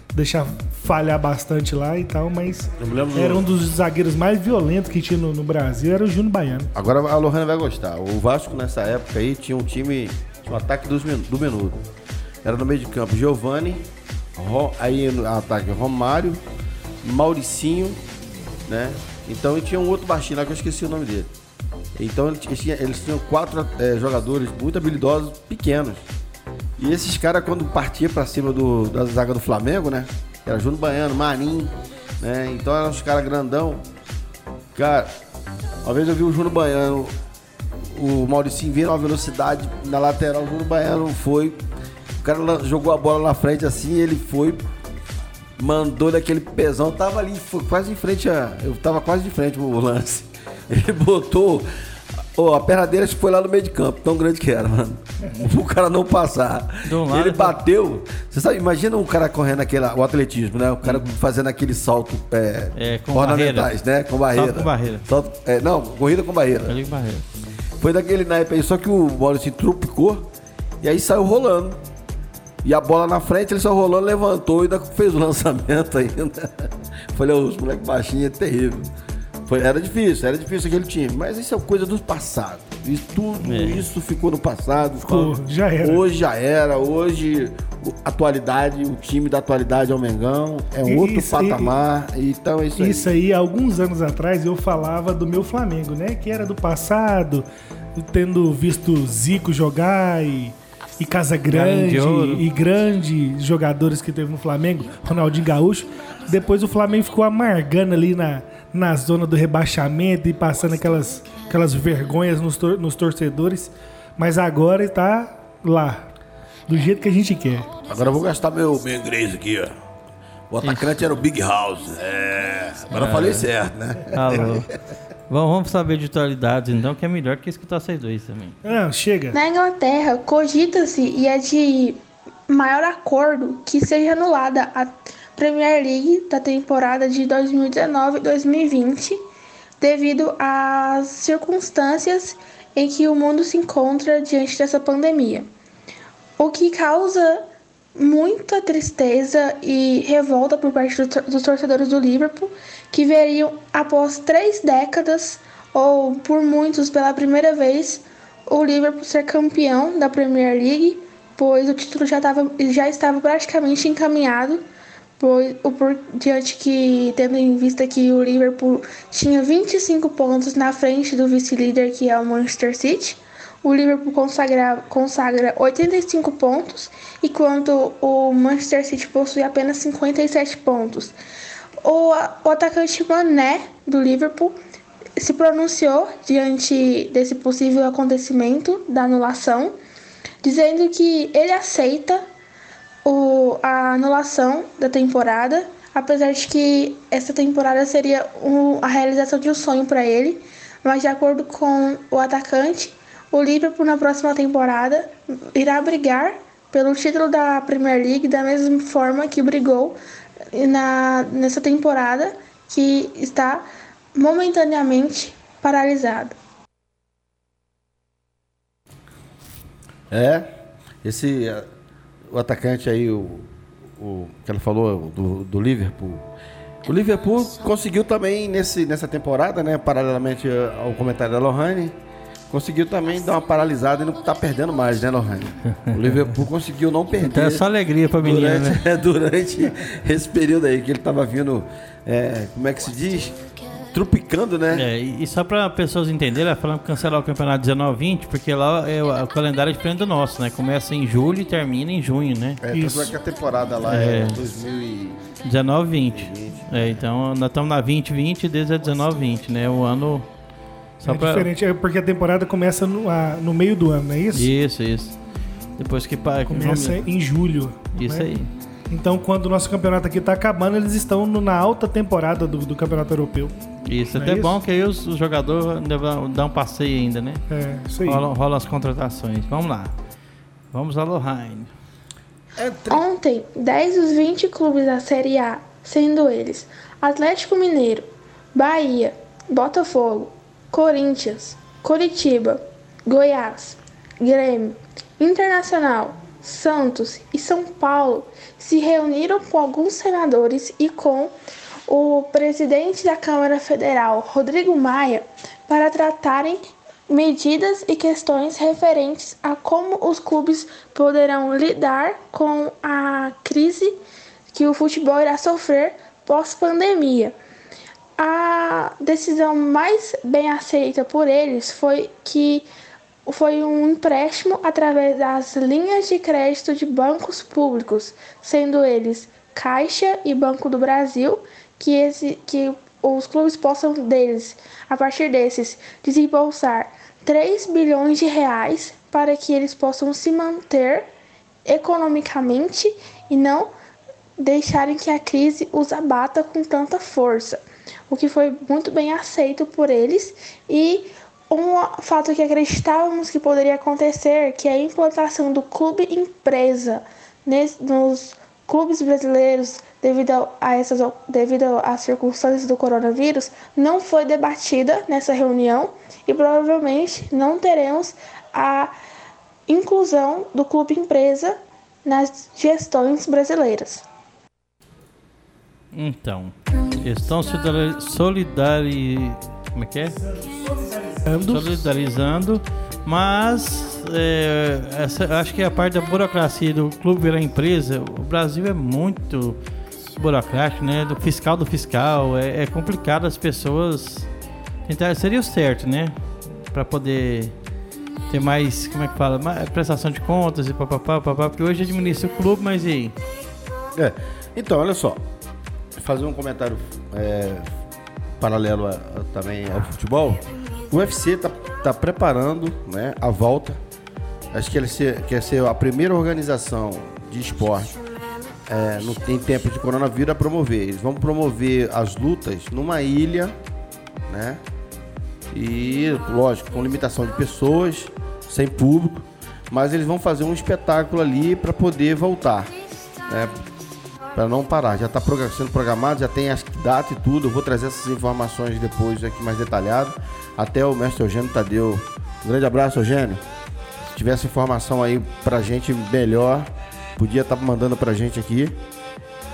a deixar falhar bastante lá e tal, mas lembro do- era um dos zagueiros mais violentos que tinha no, no Brasil, era o Júnior Baiano. Agora a Lohana vai gostar. O Vasco nessa época aí tinha um time, tinha um ataque dos do menudo. Era no meio de campo Giovanni, Ro- aí no ataque Romário, Mauricinho, né? Então e tinha um outro baixinho lá que eu esqueci o nome dele. Então eles tinham, eles tinham quatro eh, jogadores muito habilidosos, pequenos. E esses caras, quando partiam pra cima do, da zaga do Flamengo, né? Era Júnior Baiano, Marinho, né? Então eram os caras grandão. Cara, uma vez eu vi o Júnior Baiano, o Mauricinho veio numa velocidade na lateral, o Júnior Baiano foi. O cara jogou a bola na frente assim, ele foi, mandou daquele pesão, tava ali, foi quase em frente a. Eu tava quase de frente o lance. Ele botou. Ô, a perna dele acho que foi lá no meio de campo, tão grande que era, mano. O cara não passar. Um ele tá- bateu. Você sabe, imagina um cara correndo aquele, o atletismo, né? O cara fazendo aquele salto é, É, com ornamentais, né? Com barreira. com barreira. Salto- é, não, corrida com barreira. Ali com barreira. Foi daquele naipe aí, só que o Maurício trupicou e aí saiu rolando. E a bola na frente, ele saiu rolando, levantou e ainda fez o lançamento ainda. Falei, "Ô, os moleques baixinhos é terrível. Foi, era difícil, era difícil aquele time. Mas isso é coisa do passado. E tudo É. isso ficou no passado. Ficou, já era. Hoje já era. Hoje, atualidade, o time da atualidade é o Mengão. É um E outro isso patamar. então é isso aí. Isso aí, alguns anos atrás, eu falava do meu Flamengo, né? Que era do passado, tendo visto Zico jogar e, e Casa Grande e grandes jogadores que teve no Flamengo, Ronaldinho Gaúcho. Depois o Flamengo ficou amargando ali na, na zona do rebaixamento e passando aquelas, aquelas vergonhas nos, tor- nos torcedores. Mas agora está lá, do jeito que a gente quer. Agora eu vou gastar meu, meu inglês aqui, ó. O atacante era o Big House. É. Agora eu falei certo, né? Alô. Bom, vamos saber de atualidades então, que é melhor que escutar vocês dois também. Não, chega. Na Inglaterra, cogita-se e é de maior acordo que seja anulada a Premier League da temporada de 2019-2020 devido às circunstâncias em que o mundo se encontra diante dessa pandemia. O que causa muita tristeza e revolta por parte dos torcedores do Liverpool, que veriam após três décadas, ou por muitos pela primeira vez, o Liverpool ser campeão da Premier League, pois o título já, tava, já estava praticamente encaminhado, pois, o por diante que, tendo em vista que o Liverpool tinha 25 pontos na frente do vice-líder, que é o Manchester City, o Liverpool consagra, consagra 85 pontos, enquanto o Manchester City possui apenas 57 pontos. O, o atacante Mané, do Liverpool, se pronunciou diante desse possível acontecimento da anulação, dizendo que ele aceita o, a anulação da temporada, apesar de que essa temporada seria um- a realização de um sonho para ele, mas de acordo com o atacante, o Liverpool na próxima temporada irá brigar pelo título da Premier League da mesma forma que brigou na, nessa temporada que está momentaneamente paralisada. É. Esse. O atacante aí, o. o que ela falou do, do Liverpool. O Liverpool conseguiu também nesse, nessa temporada, né? Paralelamente ao comentário da Lohane, conseguiu também dar uma paralisada e não tá perdendo mais, né, Lohane? O Liverpool conseguiu não perder. Então é só alegria pra menina, durante, né? durante esse período aí que ele tava vindo, é, como é que se diz? Trupicando, né? É, e só para pessoas entenderem, ela falando que cancelar o campeonato 19-20, porque lá é, o o calendário é diferente do nosso, né? Começa em julho e termina em junho, né? É, tanto Isso. é que a temporada lá É. é, 2000 e... 19-20. É, então nós estamos na 20-20 e desde a 19-20, né? O ano. Só é pra... diferente, é porque a temporada começa no, a- no meio do ano, não é isso? Isso, isso. Depois que. pa- que Começa vamos- em julho. Isso né? aí. Então, quando o nosso campeonato aqui tá acabando, eles estão no- na alta temporada do, do campeonato europeu. Isso, é até isso? bom que aí os, os jogadores vão dar um passeio ainda, né? É, isso aí. Rola, rola as contratações. Vamos lá. Vamos a Lohane. Ontem, 10 dos 20 clubes da Série A, sendo eles Atlético Mineiro, Bahia, Botafogo, Corinthians, Coritiba, Goiás, Grêmio, Internacional, Santos e São Paulo, se reuniram com alguns senadores e com o presidente da Câmara Federal, Rodrigo Maia, para tratarem medidas e questões referentes a como os clubes poderão lidar com a crise que o futebol irá sofrer pós-pandemia. A decisão mais bem aceita por eles foi que foi um empréstimo através das linhas de crédito de bancos públicos, sendo eles Caixa e Banco do Brasil, que, esse, que os clubes possam deles, a partir desses, desembolsar 3 bilhões de reais para que eles possam se manter economicamente e não deixarem que a crise os abata com tanta força, o que foi muito bem aceito por eles e um fato que acreditávamos que poderia acontecer, que é a implantação do clube empresa nos clubes brasileiros devido a essas devido às circunstâncias do coronavírus, não foi debatida nessa reunião e provavelmente não teremos a inclusão do clube empresa nas gestões brasileiras. Então, estão solidari... Como é que é? Solidarizando, mas é, essa, acho que a parte da burocracia do clube virar empresa, o Brasil é muito burocrático, né? Do fiscal do fiscal, é, é complicado as pessoas tentar, seria o certo, né? Para poder ter mais, como é que fala, mais prestação de contas e papapá, papapá, porque hoje administra o clube, mas e aí? É, então, olha só, fazer um comentário é, paralelo a, a, também ao futebol. O UFC está tá preparando né, a volta. Acho que ele ser, quer ser a primeira organização de esporte é, no, em tempo de coronavírus a promover. Eles vão promover as lutas numa ilha, né? E, lógico, com limitação de pessoas, sem público, mas eles vão fazer um espetáculo ali para poder voltar. Né? para não parar. Já está sendo programado, já tem as data e tudo. Eu vou trazer essas informações depois aqui mais detalhado. Até o mestre Eugênio Tadeu. Um grande abraço, Eugênio. Se tivesse informação aí pra gente melhor, podia estar tá mandando pra gente aqui.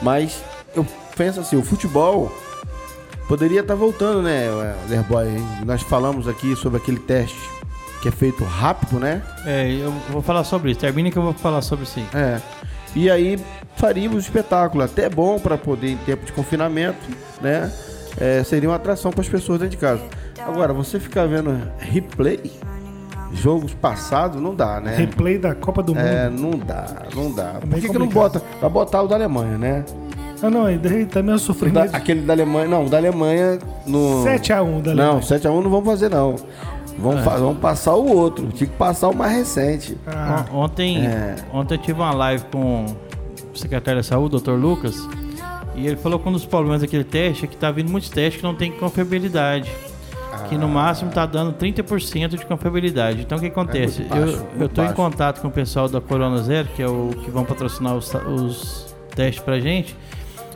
Mas eu penso assim, o futebol poderia estar tá voltando, né, Lerboy? Nós falamos aqui sobre aquele teste que é feito rápido, né? É, eu vou falar sobre isso. Termina que eu vou falar sobre isso aí. É. E aí faríamos espetáculo, até bom para poder em tempo de confinamento, né? É, seria uma atração para as pessoas dentro de casa. Agora, você ficar vendo replay, jogos passados, não dá, né? Replay da Copa do é, Mundo. É, não dá, não dá. É Por que, que não bota? Vai botar o da Alemanha, né? Ah, não, também eu sofri da, Aquele da Alemanha, não, da Alemanha no. 7x1 da Alemanha. Não, 7x1 não vamos fazer, não. Vamos, é. vamos passar o outro. Tinha que passar o mais recente. Ah. Ontem, é. ontem eu tive uma live com o secretário da saúde, doutor Lucas, e ele falou que um dos problemas daquele teste é que tá vindo muitos testes que não tem confiabilidade. Que no máximo tá dando 30% de confiabilidade. Então o que acontece? É baixo, eu, baixo. em contato com o pessoal da Corona Zero, que é o que vão patrocinar os, os testes pra gente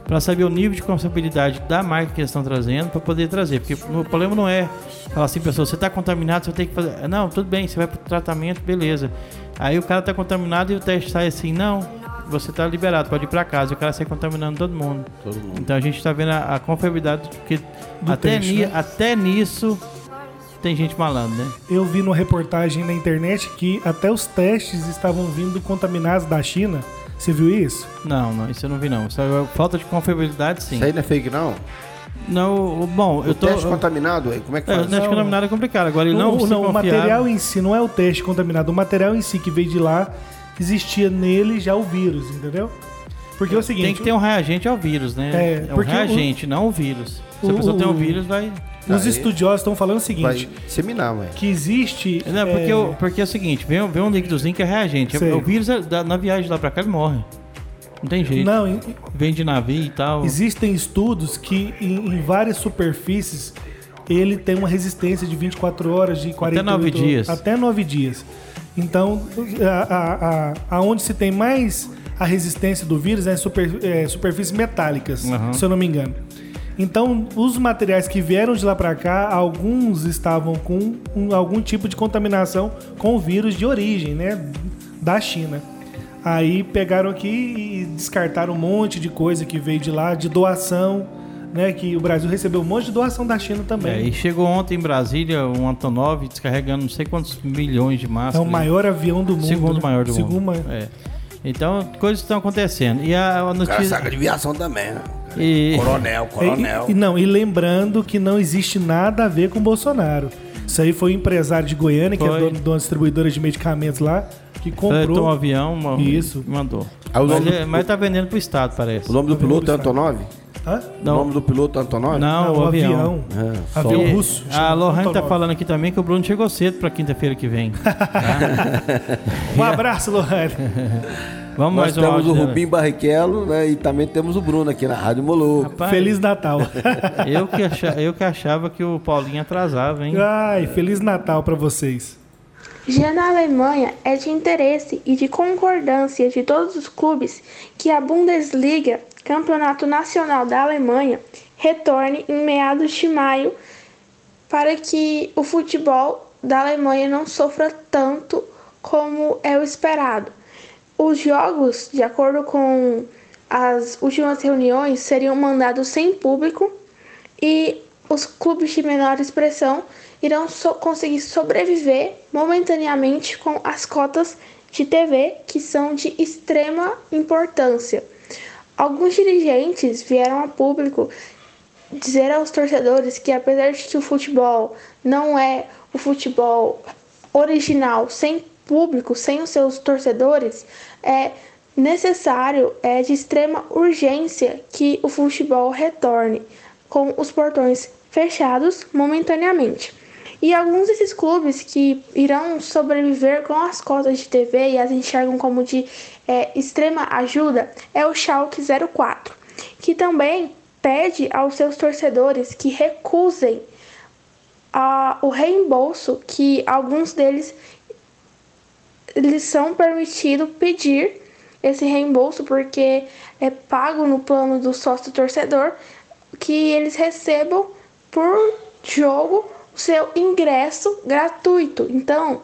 para saber o nível de confiabilidade da marca que eles estão trazendo para poder trazer. Porque o problema não é falar assim, pessoal, você está contaminado, você tem que fazer. Não, tudo bem, você vai para o tratamento, beleza. Aí o cara está contaminado e o teste sai assim, não, você está liberado, pode ir para casa. E o cara sai contaminando todo mundo. Todo mundo. Então a gente está vendo a, a confiabilidade, porque até, ni, né? até nisso tem gente malando, né? Eu vi numa reportagem na internet que até os testes estavam vindo contaminados da China você viu isso? Não, não, isso eu não vi não. Isso é falta de confiabilidade, sim. Isso aí não é fake, não? Não, bom, o eu tô. teste contaminado, como é que faz? É, o teste contaminado é complicado. Agora ele não, o, não, o material em si não é o teste contaminado. O material em si que veio de lá existia nele já o vírus, entendeu? Porque é, o seguinte. Tem que ter um reagente ao vírus, né? É, é um reagente, o, não o vírus. Se o, a pessoa tem um vírus, vai. Os Aí, estudiosos estão falando o seguinte: vai disseminar, mãe. Que existe. Não, porque, é... porque é o seguinte: vem, vem um líquidozinho que é reagente. Sei. O vírus, é na viagem lá pra cá, ele morre. Não tem jeito. Não, vem de navio e tal. Existem estudos que em, em, várias superfícies ele tem uma resistência de 24 horas, de 48 Até 9 dias. Até 9 dias. Então, a, a, a, aonde se tem mais a resistência do vírus é em super, é, superfícies metálicas, uhum. se eu não me engano. Então, os materiais que vieram de lá para cá, alguns estavam com um, algum tipo de contaminação com o vírus de origem, né, da China. Aí pegaram aqui e descartaram um monte de coisa que veio de lá, de doação, né? Que o Brasil recebeu um monte de doação da China também. É, e chegou ontem em Brasília um Antonov descarregando não sei quantos milhões de máscaras. É o maior avião do mundo. Segundo né? maior do Segundo mundo. É. Então, coisas estão acontecendo. E a, a notícia. saca de viação também, né? E... Coronel, coronel. E, e, não, e lembrando que não existe nada a ver com Bolsonaro. Isso aí foi um empresário de Goiânia, foi. que é dono de uma distribuidora de medicamentos lá, que comprou. um avião, uma... Isso. mandou. Ah, mas, do... mas tá vendendo pro Estado, parece. O nome do piloto é Antonov? Hã? O nome do piloto Antonov? Não, o avião. É, só- Avião E russo. A Lohane tá Antonov. falando aqui também que o Bruno chegou cedo pra quinta-feira que vem. Um abraço, Lohane. Vamos Nós mais um temos áudio o dela. Rubim Barrichello né, e também temos o Bruno aqui na Rádio Molu. Rapaz, Feliz Natal. eu, que achava, eu que achava que o Paulinho atrasava, hein? Ai, Feliz Natal pra vocês. Já na Alemanha, é de interesse e de concordância de todos os clubes que a Bundesliga, Campeonato Nacional da Alemanha, retorne em meados de maio para que o futebol da Alemanha não sofra tanto como é o esperado. Os jogos, de acordo com as últimas reuniões, seriam mandados sem público e os clubes de menor expressão irão so- conseguir sobreviver momentaneamente com as cotas de TV, que são de extrema importância. Alguns dirigentes vieram a público dizer aos torcedores que apesar de que o futebol não é o futebol original sem público, sem os seus torcedores, é necessário, é de extrema urgência que o futebol retorne com os portões fechados momentaneamente. E alguns desses clubes que irão sobreviver com as cotas de TV e as enxergam como de é, extrema ajuda é o Schalke 04, que também pede aos seus torcedores que recusem a, o reembolso que alguns deles eles são permitidos pedir esse reembolso porque é pago no plano do sócio torcedor que eles recebam por jogo o seu ingresso gratuito. Então,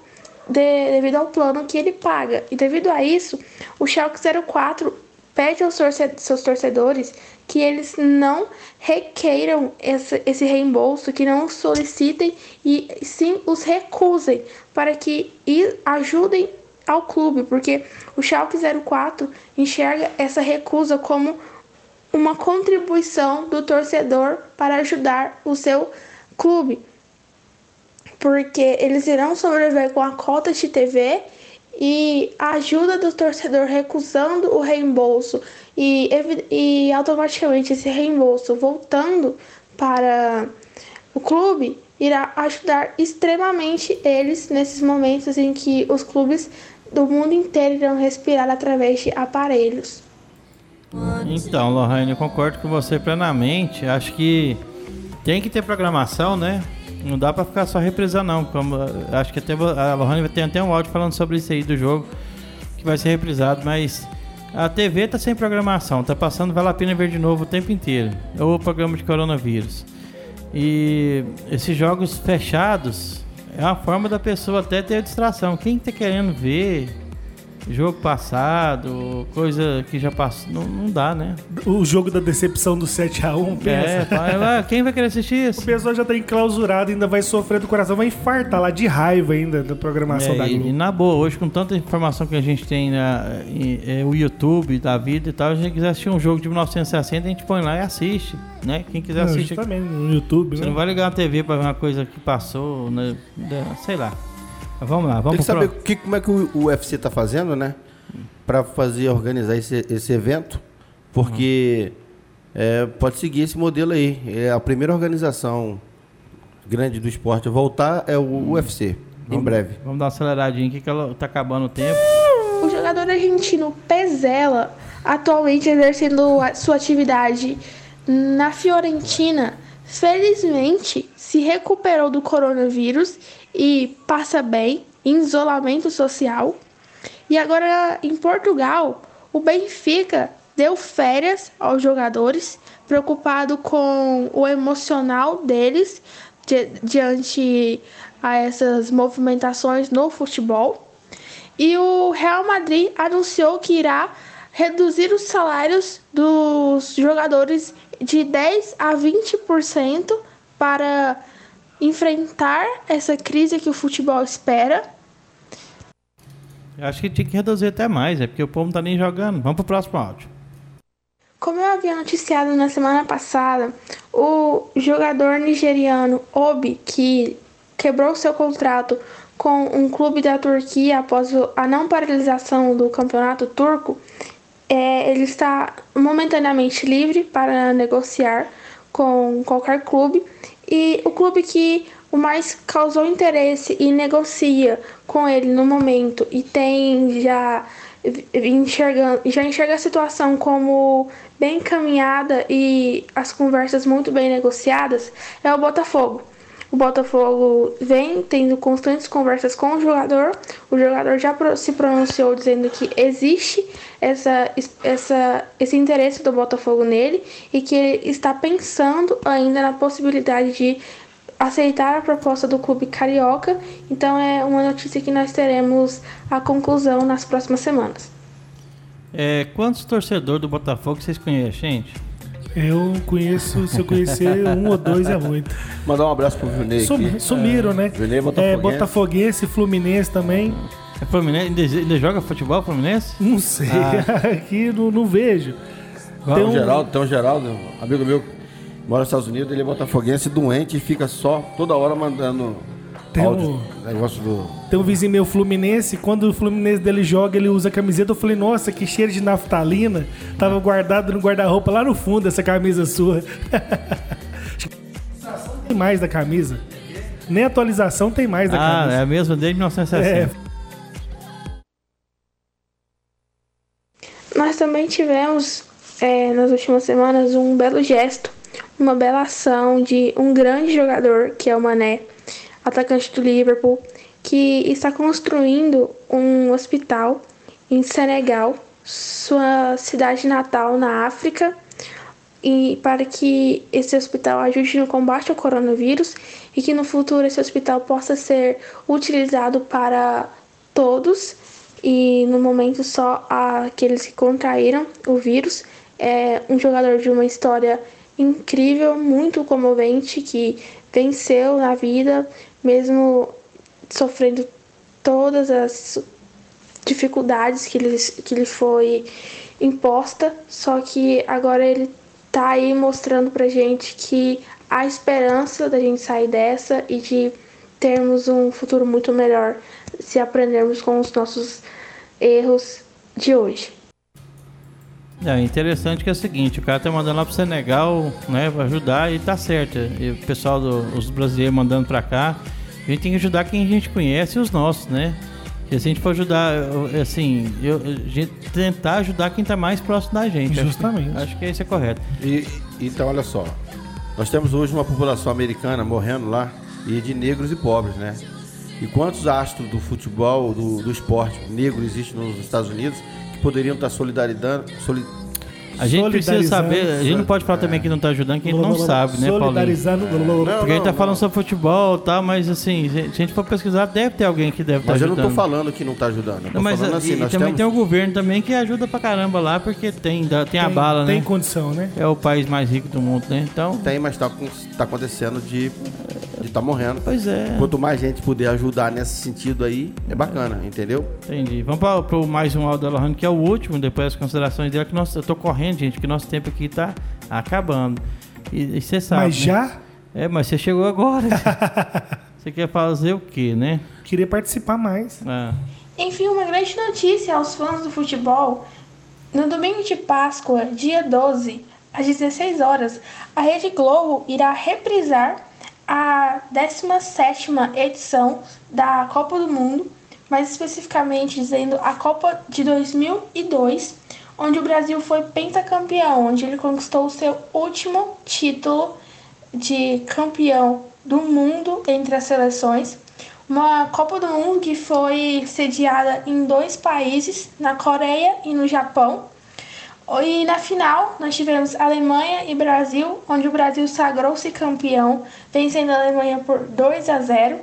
de- devido ao plano que ele paga. E devido a isso, o Schalke 04 pede aos seus torcedores que eles não requeiram esse, reembolso, que não solicitem e sim os recusem para que ajudem ao clube, porque o Schalke 04 enxerga essa recusa como uma contribuição do torcedor para ajudar o seu clube porque eles irão sobreviver com a cota de TV e a ajuda do torcedor recusando o reembolso e, e automaticamente esse reembolso voltando para o clube irá ajudar extremamente eles nesses momentos em que os clubes do mundo inteiro irão respirar através de aparelhos. Então, Lohane, eu concordo com você plenamente. Acho que tem que ter programação, né? Não dá pra ficar só reprisando, não. Como, acho que até a Lohane tem até um áudio falando sobre isso aí do jogo, que vai ser reprisado, mas a TV tá sem programação, tá passando, vale a pena ver de novo o tempo inteiro. Ou o programa de coronavírus. E esses jogos fechados é uma forma da pessoa até ter distração. Quem tá querendo ver jogo passado, coisa que já passou, não, não dá, né? O jogo da decepção do 7x1, pensa. É, fala, "Ah, quem vai querer assistir O isso? pessoal já tá enclausurado, ainda vai sofrer do coração, vai infartar lá de raiva ainda da programação É, da e, e Globo. na boa, hoje com tanta informação que a gente tem na, em- é, o YouTube da vida e tal, a gente quiser assistir um jogo de 1960, a gente põe lá e assiste, né? Quem quiser assistir. também no YouTube, Você né? não vai ligar na TV pra ver uma coisa que passou, né? Sei lá. Vamos lá, Tem vamos que pro saber pro- que, como é que o, o UFC tá fazendo, né? Pra fazer, organizar esse, esse evento. Porque é, pode seguir esse modelo aí. É a primeira organização grande do esporte a voltar é o UFC. Em breve. Vamos dar uma aceleradinha aqui que ela tá acabando o tempo. O jogador argentino Pezela, atualmente exercendo a sua atividade na Fiorentina, felizmente se recuperou do coronavírus e passa bem em isolamento social. E agora em Portugal, o Benfica deu férias aos jogadores, preocupado com o emocional deles di- diante a essas movimentações no futebol. E o Real Madrid anunciou que irá reduzir os salários dos jogadores de 10 a 20% para enfrentar essa crise que o futebol espera. Eu acho que tinha que reduzir até mais, é porque o povo não tá nem jogando. Vamos pro próximo áudio. Como eu havia noticiado na semana passada, o jogador nigeriano Obi, que quebrou seu contrato com um clube da Turquia após a não paralisação do campeonato turco, é, ele está momentaneamente livre para negociar com qualquer clube e o clube que o mais causou interesse e negocia com ele no momento e tem já enxergando, já enxerga a situação como bem encaminhada e as conversas muito bem negociadas é o Botafogo. O Botafogo vem tendo constantes conversas com o jogador. O jogador já se pronunciou dizendo que existe essa, essa, esse interesse do Botafogo nele e que ele está pensando ainda na possibilidade de aceitar a proposta do clube carioca. Então é uma notícia que nós teremos a conclusão nas próximas semanas. É, quantos torcedores do Botafogo vocês conhecem, gente? Eu conheço, se eu conhecer um ou dois é muito. Mandar um abraço pro Vunei Sum, Sumiram, né? Vunei Botafoguense. É, Botafoguense, Fluminense também. É Fluminense? Ainda, ainda joga futebol Fluminense? Não sei, ah. aqui não, não vejo. Tem um... Geraldo, tem um Geraldo, amigo meu, mora nos Estados Unidos, ele é botafoguense doente e fica só toda hora mandando tem um, negócio do... tem um vizinho meu Fluminense, quando o Fluminense dele joga, ele usa a camiseta. Eu falei, nossa, que cheiro de naftalina. Tava guardado no guarda-roupa lá no fundo, essa camisa sua. tem mais da camisa. Nem atualização tem mais da ah, camisa. é a mesma desde 1960. É. Nós também tivemos é, nas últimas semanas um belo gesto, uma bela ação de um grande jogador que é o Mané atacante do Liverpool, que está construindo um hospital em Senegal, sua cidade natal na África, e para que esse hospital ajude no combate ao coronavírus e que no futuro esse hospital possa ser utilizado para todos e no momento só aqueles que contraíram o vírus. É um jogador de uma história incrível, muito comovente, que venceu na vida, mesmo sofrendo todas as dificuldades que lhe, que lhe foi imposta, só que agora ele tá aí mostrando pra gente que há esperança da gente sair dessa e de termos um futuro muito melhor se aprendermos com os nossos erros de hoje. É interessante que é o seguinte, o cara tá mandando lá pro Senegal, né, pra ajudar e tá certo. E o pessoal dos brasileiros mandando pra cá, a gente tem que ajudar quem a gente conhece e os nossos, né? E se a gente for ajudar, assim, eu, a gente tentar ajudar quem está mais próximo da gente. Justamente. Acho que, acho que isso é correto. E, então, olha só. Nós temos hoje uma população americana morrendo lá e de negros e pobres, né? E quantos astros do futebol, do, do esporte negro existem nos Estados Unidos que poderiam estar solidarizando, a gente precisa saber, a gente não pode falar também que não está ajudando, que a gente não sabe, né, Paulinho? Porque a gente tá falando sobre futebol e tal, mas assim, se a gente for pesquisar, deve ter alguém que deve estar tá ajudando. Mas eu não estou falando que não está ajudando. Não, mas falando assim, e, também temos... tem o governo também que ajuda pra caramba lá, porque tem, tem, tem a bala, né? Tem condição, né? É o país mais rico do mundo, né? Então... Tem, mas está tá acontecendo de de estar tá morrendo. Pois é. Quanto mais gente puder ajudar nesse sentido aí, é bacana, entendeu? Entendi. Vamos para o mais um áudio da Lohane, que é o último, depois das considerações dela, que nós, eu tô correndo, gente, que nosso tempo aqui tá acabando. E você sabe. Mas né? já? É, mas você chegou agora. você quer fazer o quê, né? Queria participar mais. Ah. Enfim, uma grande notícia aos fãs do futebol. No domingo de Páscoa, dia 12, às 16 horas, a Rede Globo irá reprisar a 17ª edição da Copa do Mundo, mais especificamente dizendo a Copa de 2002, onde o Brasil foi pentacampeão, onde ele conquistou o seu último título de campeão do mundo entre as seleções. Uma Copa do Mundo que foi sediada em dois países, na Coreia e no Japão, e na final, nós tivemos Alemanha e Brasil, onde o Brasil sagrou-se campeão, vencendo a Alemanha por 2 a 0.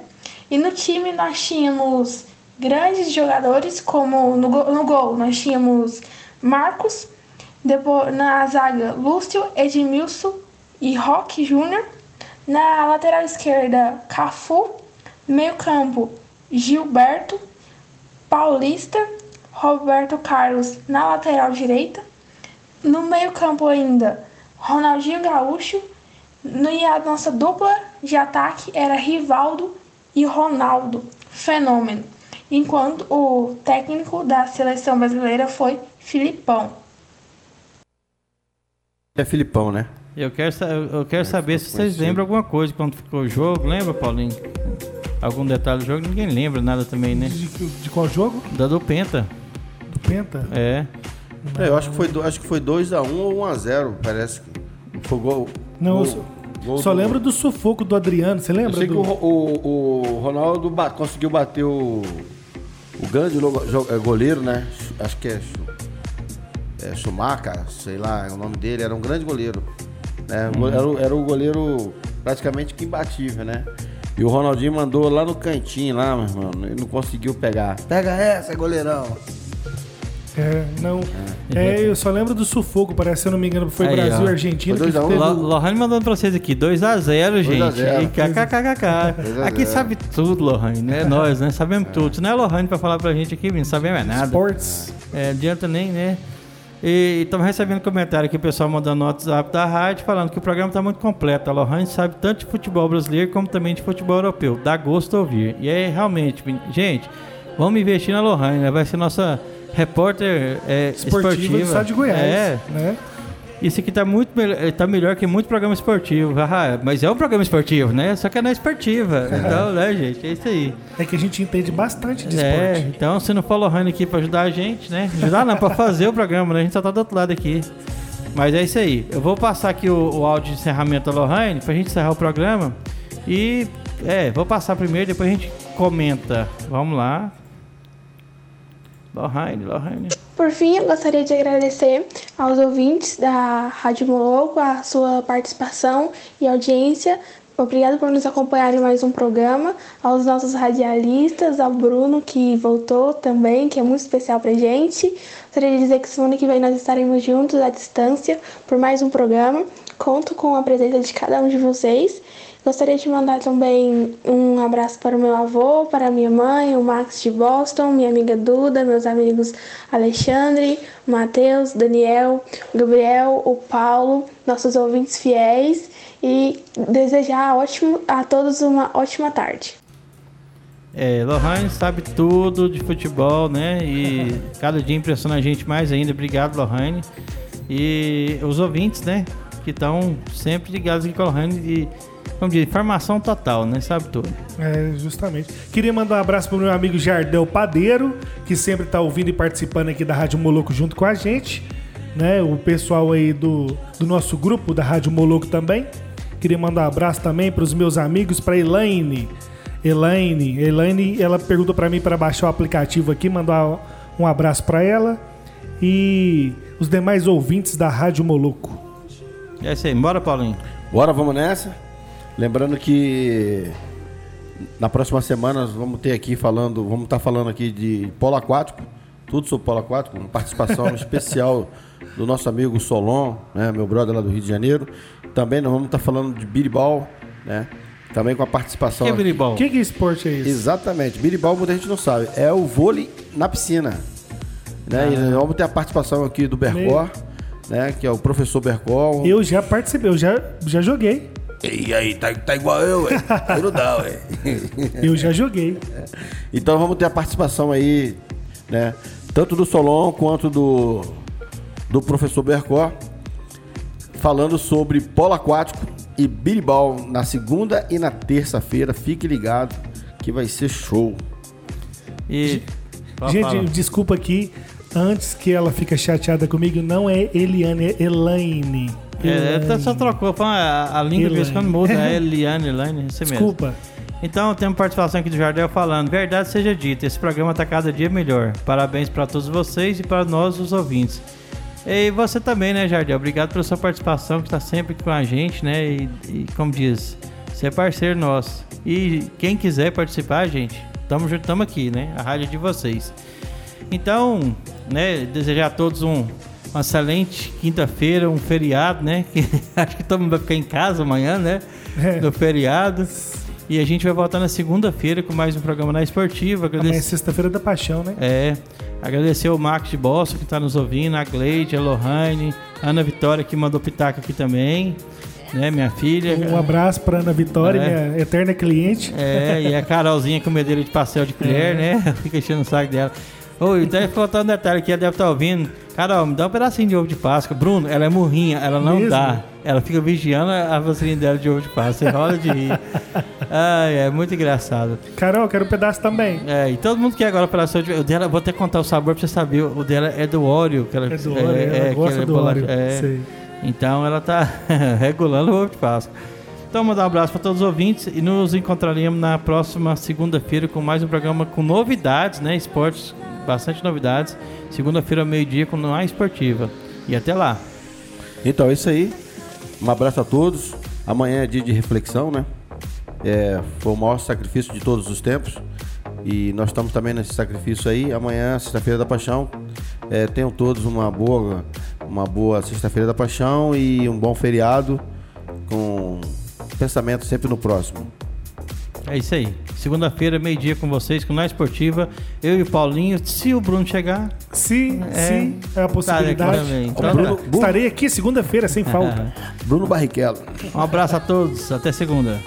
E no time nós tínhamos grandes jogadores, como no, no gol nós tínhamos Marcos, depois, na zaga Lúcio, Edmilson e Roque Júnior. Na lateral esquerda, Cafu. Meio campo, Gilberto, Paulista, Roberto Carlos na lateral direita. No meio-campo ainda, Ronaldinho Gaúcho. E a nossa dupla de ataque era Rivaldo e Ronaldo. Fenômeno. Enquanto o técnico da seleção brasileira foi Filipão. É Filipão, né? Eu quero, eu quero saber se vocês lembram alguma coisa quando ficou o jogo. Lembra, Paulinho? Algum detalhe do jogo? Ninguém lembra nada também, né? De, de qual jogo? Da do Penta. Do Penta? É. É, eu acho que foi do- acho que foi 2x1 ou 1x0, parece que foi gol. Não, gol- eu só, gol só do- lembro do sufoco do Adriano. Você Eu lembra? sei que do... o, o, o Ronaldo ba- conseguiu bater o, o grande é, goleiro, né? Acho que é, é Schumacher, sei lá, é o nome dele. Era um grande goleiro. Né? Go- Era, o- era o goleiro praticamente que imbatível, né? E o Ronaldinho mandou lá no cantinho, lá, meu irmão. Ele não conseguiu pegar. Pega essa, goleirão. É, não. É, eu só lembro do sufoco, parece, se eu não me engano, foi Aí, Brasil ó. e Argentina. Foi que 2 a 1. teve Lo- Lohane mandando pra vocês aqui, 2x0, gente. 2 a 0. E kkkk. 2 a Aqui 0. sabe tudo, Lohane. É nós, né? Sabemos tudo. Se não é Lohane pra falar pra gente aqui, não sabemos é nada. Sports. É, adianta nem, né? E estamos recebendo comentário aqui, o pessoal mandando no WhatsApp da rádio, falando que o programa está muito completo. A Lohane sabe tanto de futebol brasileiro como também de futebol europeu. Dá gosto ouvir. E é realmente, gente, vamos investir na Lohane, né? Vai ser nossa repórter é, esportiva. do estado de Goiás. É, Né? isso aqui tá muito melhor, eh, tá melhor que muito programa esportivo. Ah, mas é um programa esportivo, né? Só que é esportiva. Então, né, gente? É isso aí. É que a gente entende bastante de É, esporte. então se não for Lohane aqui pra ajudar a gente, né? Ajudar não, pra fazer o programa, né? A gente só tá do outro lado aqui. Mas é isso aí. Eu vou passar aqui o, o áudio de encerramento da Lohane pra gente encerrar o programa. E, é, vou passar primeiro, depois a gente comenta. Vamos lá. Lohane, Lohane. Por fim, eu gostaria de agradecer aos ouvintes da Rádio Moloco a sua participação e audiência. Obrigado por nos acompanhar em mais um programa. Aos nossos radialistas, ao Bruno, que voltou também, que é muito especial pra gente. Gostaria de dizer que semana que vem nós estaremos juntos à distância por mais um programa. Conto com a presença de cada um de vocês. Gostaria de mandar também um abraço para o meu avô, para minha mãe, o Max de Boston, minha amiga Duda, meus amigos Alexandre, Matheus, Daniel, Gabriel, o Paulo, nossos ouvintes fiéis e desejar ótimo, a todos uma ótima tarde. É, Lohane sabe tudo de futebol, né? E cada dia impressiona a gente mais ainda. Obrigado, Lohane. E os ouvintes, né? Que estão sempre ligados aqui com a Lohane. E, como diz, informação total, né? Sabe tudo. É, justamente. Queria mandar um abraço pro meu amigo Jardel Padeiro, que sempre tá ouvindo e participando aqui da Rádio Moloco junto com a gente. Né? O pessoal aí do, do nosso grupo da Rádio Moloco também. Queria mandar um abraço também para os meus amigos, para Elaine. Elaine, Elaine, ela perguntou para mim para baixar o aplicativo aqui, mandar um abraço para ela e os demais ouvintes da Rádio Moloco. É isso aí. Bora, Paulinho. Bora, vamos nessa. Lembrando que na próxima semana nós vamos ter aqui falando, vamos estar falando aqui de polo aquático, tudo sobre polo aquático, uma participação especial do nosso amigo Solon, né, meu brother lá do Rio de Janeiro. Também nós vamos estar falando de biribol, né? Também com a participação. Que é biribol? Que, que esporte é esse? Exatamente. Biribol, muita gente não sabe. É o vôlei na piscina. Né? E nós vamos ter a participação aqui do Bercó, né? Que é o professor Bercó. Eu já participei, eu já, já joguei. E aí, tá, tá igual eu, ué. Eu não dá, ué. Eu já joguei. Então vamos ter a participação aí, né? Tanto do Solon quanto do, do professor Bercó, falando sobre polo aquático e biribol na segunda e na terça-feira. Fique ligado que vai ser show. E. Gente, falar. desculpa aqui. Antes que ela fica chateada comigo, não é Eliane, é Elaine. É, até só trocou. A, a língua de vez quando muda. É Eliane, Eliane, isso mesmo. Desculpa. Então, temos participação aqui do Jardel falando. Verdade seja dita, esse programa está cada dia melhor. Parabéns para todos vocês e para nós, os ouvintes. E você também, né, Jardel? Obrigado pela sua participação, que está sempre com a gente, né? E, e, como diz, você é parceiro nosso. E quem quiser participar, gente, estamos tamo aqui, né? A rádio é de vocês. Então, né, desejar a todos um, uma excelente quinta-feira, um feriado, né? Que acho que todo mundo vai ficar em casa amanhã, né? É. No feriado. E a gente vai voltar na segunda-feira com mais um programa na Esportiva. Amanhã é sexta-feira da paixão, né? é, agradecer o Max de Boston que está nos ouvindo, a Gleide, a Lohane, a Ana Vitória que mandou pitaco aqui também, né? Minha filha. Um abraço pra Ana Vitória, É. minha eterna cliente. É, e a Carolzinha com medeira de pastel de colher, É. né? Fica enchendo o saco dela. Oi, deve faltar um detalhe que ela deve estar ouvindo. Carol, me dá um pedacinho de ovo de Páscoa. Bruno, ela é murrinha, ela não Mesmo? dá. Ela fica vigiando a vacilinha dela de ovo de Páscoa. Você rola de rir. Ai, é muito engraçado. Carol, quero um pedaço também. É, e todo mundo quer agora operação de. O dela, vou até contar o sabor pra você saber. O dela é do Oreo. Que ela, É do Oreo, ela que gosta é do Oreo. é. Então ela tá regulando o ovo de Páscoa. Então, mandar um abraço para todos os ouvintes e nos encontraremos na próxima segunda-feira com mais um programa com novidades, né? Esportes, bastante novidades. Segunda-feira meio-dia com a esportiva. E até lá. Então é isso aí. Um abraço a todos. Amanhã é dia de reflexão, né? É, foi o maior sacrifício de todos os tempos. E nós estamos também nesse sacrifício aí. Amanhã, sexta-feira da paixão. É, tenham todos uma boa, uma boa sexta-feira da paixão e um bom feriado com pensamento sempre no próximo. É isso aí. Segunda-feira, meio-dia com vocês, com a esportiva. Eu e o Paulinho. Se o Bruno chegar. Se, É. se é a possibilidade. também. Ô, Então Bruno, tá. estarei aqui segunda-feira sem falta. Bruno Barrichello. Um abraço a todos. Até segunda.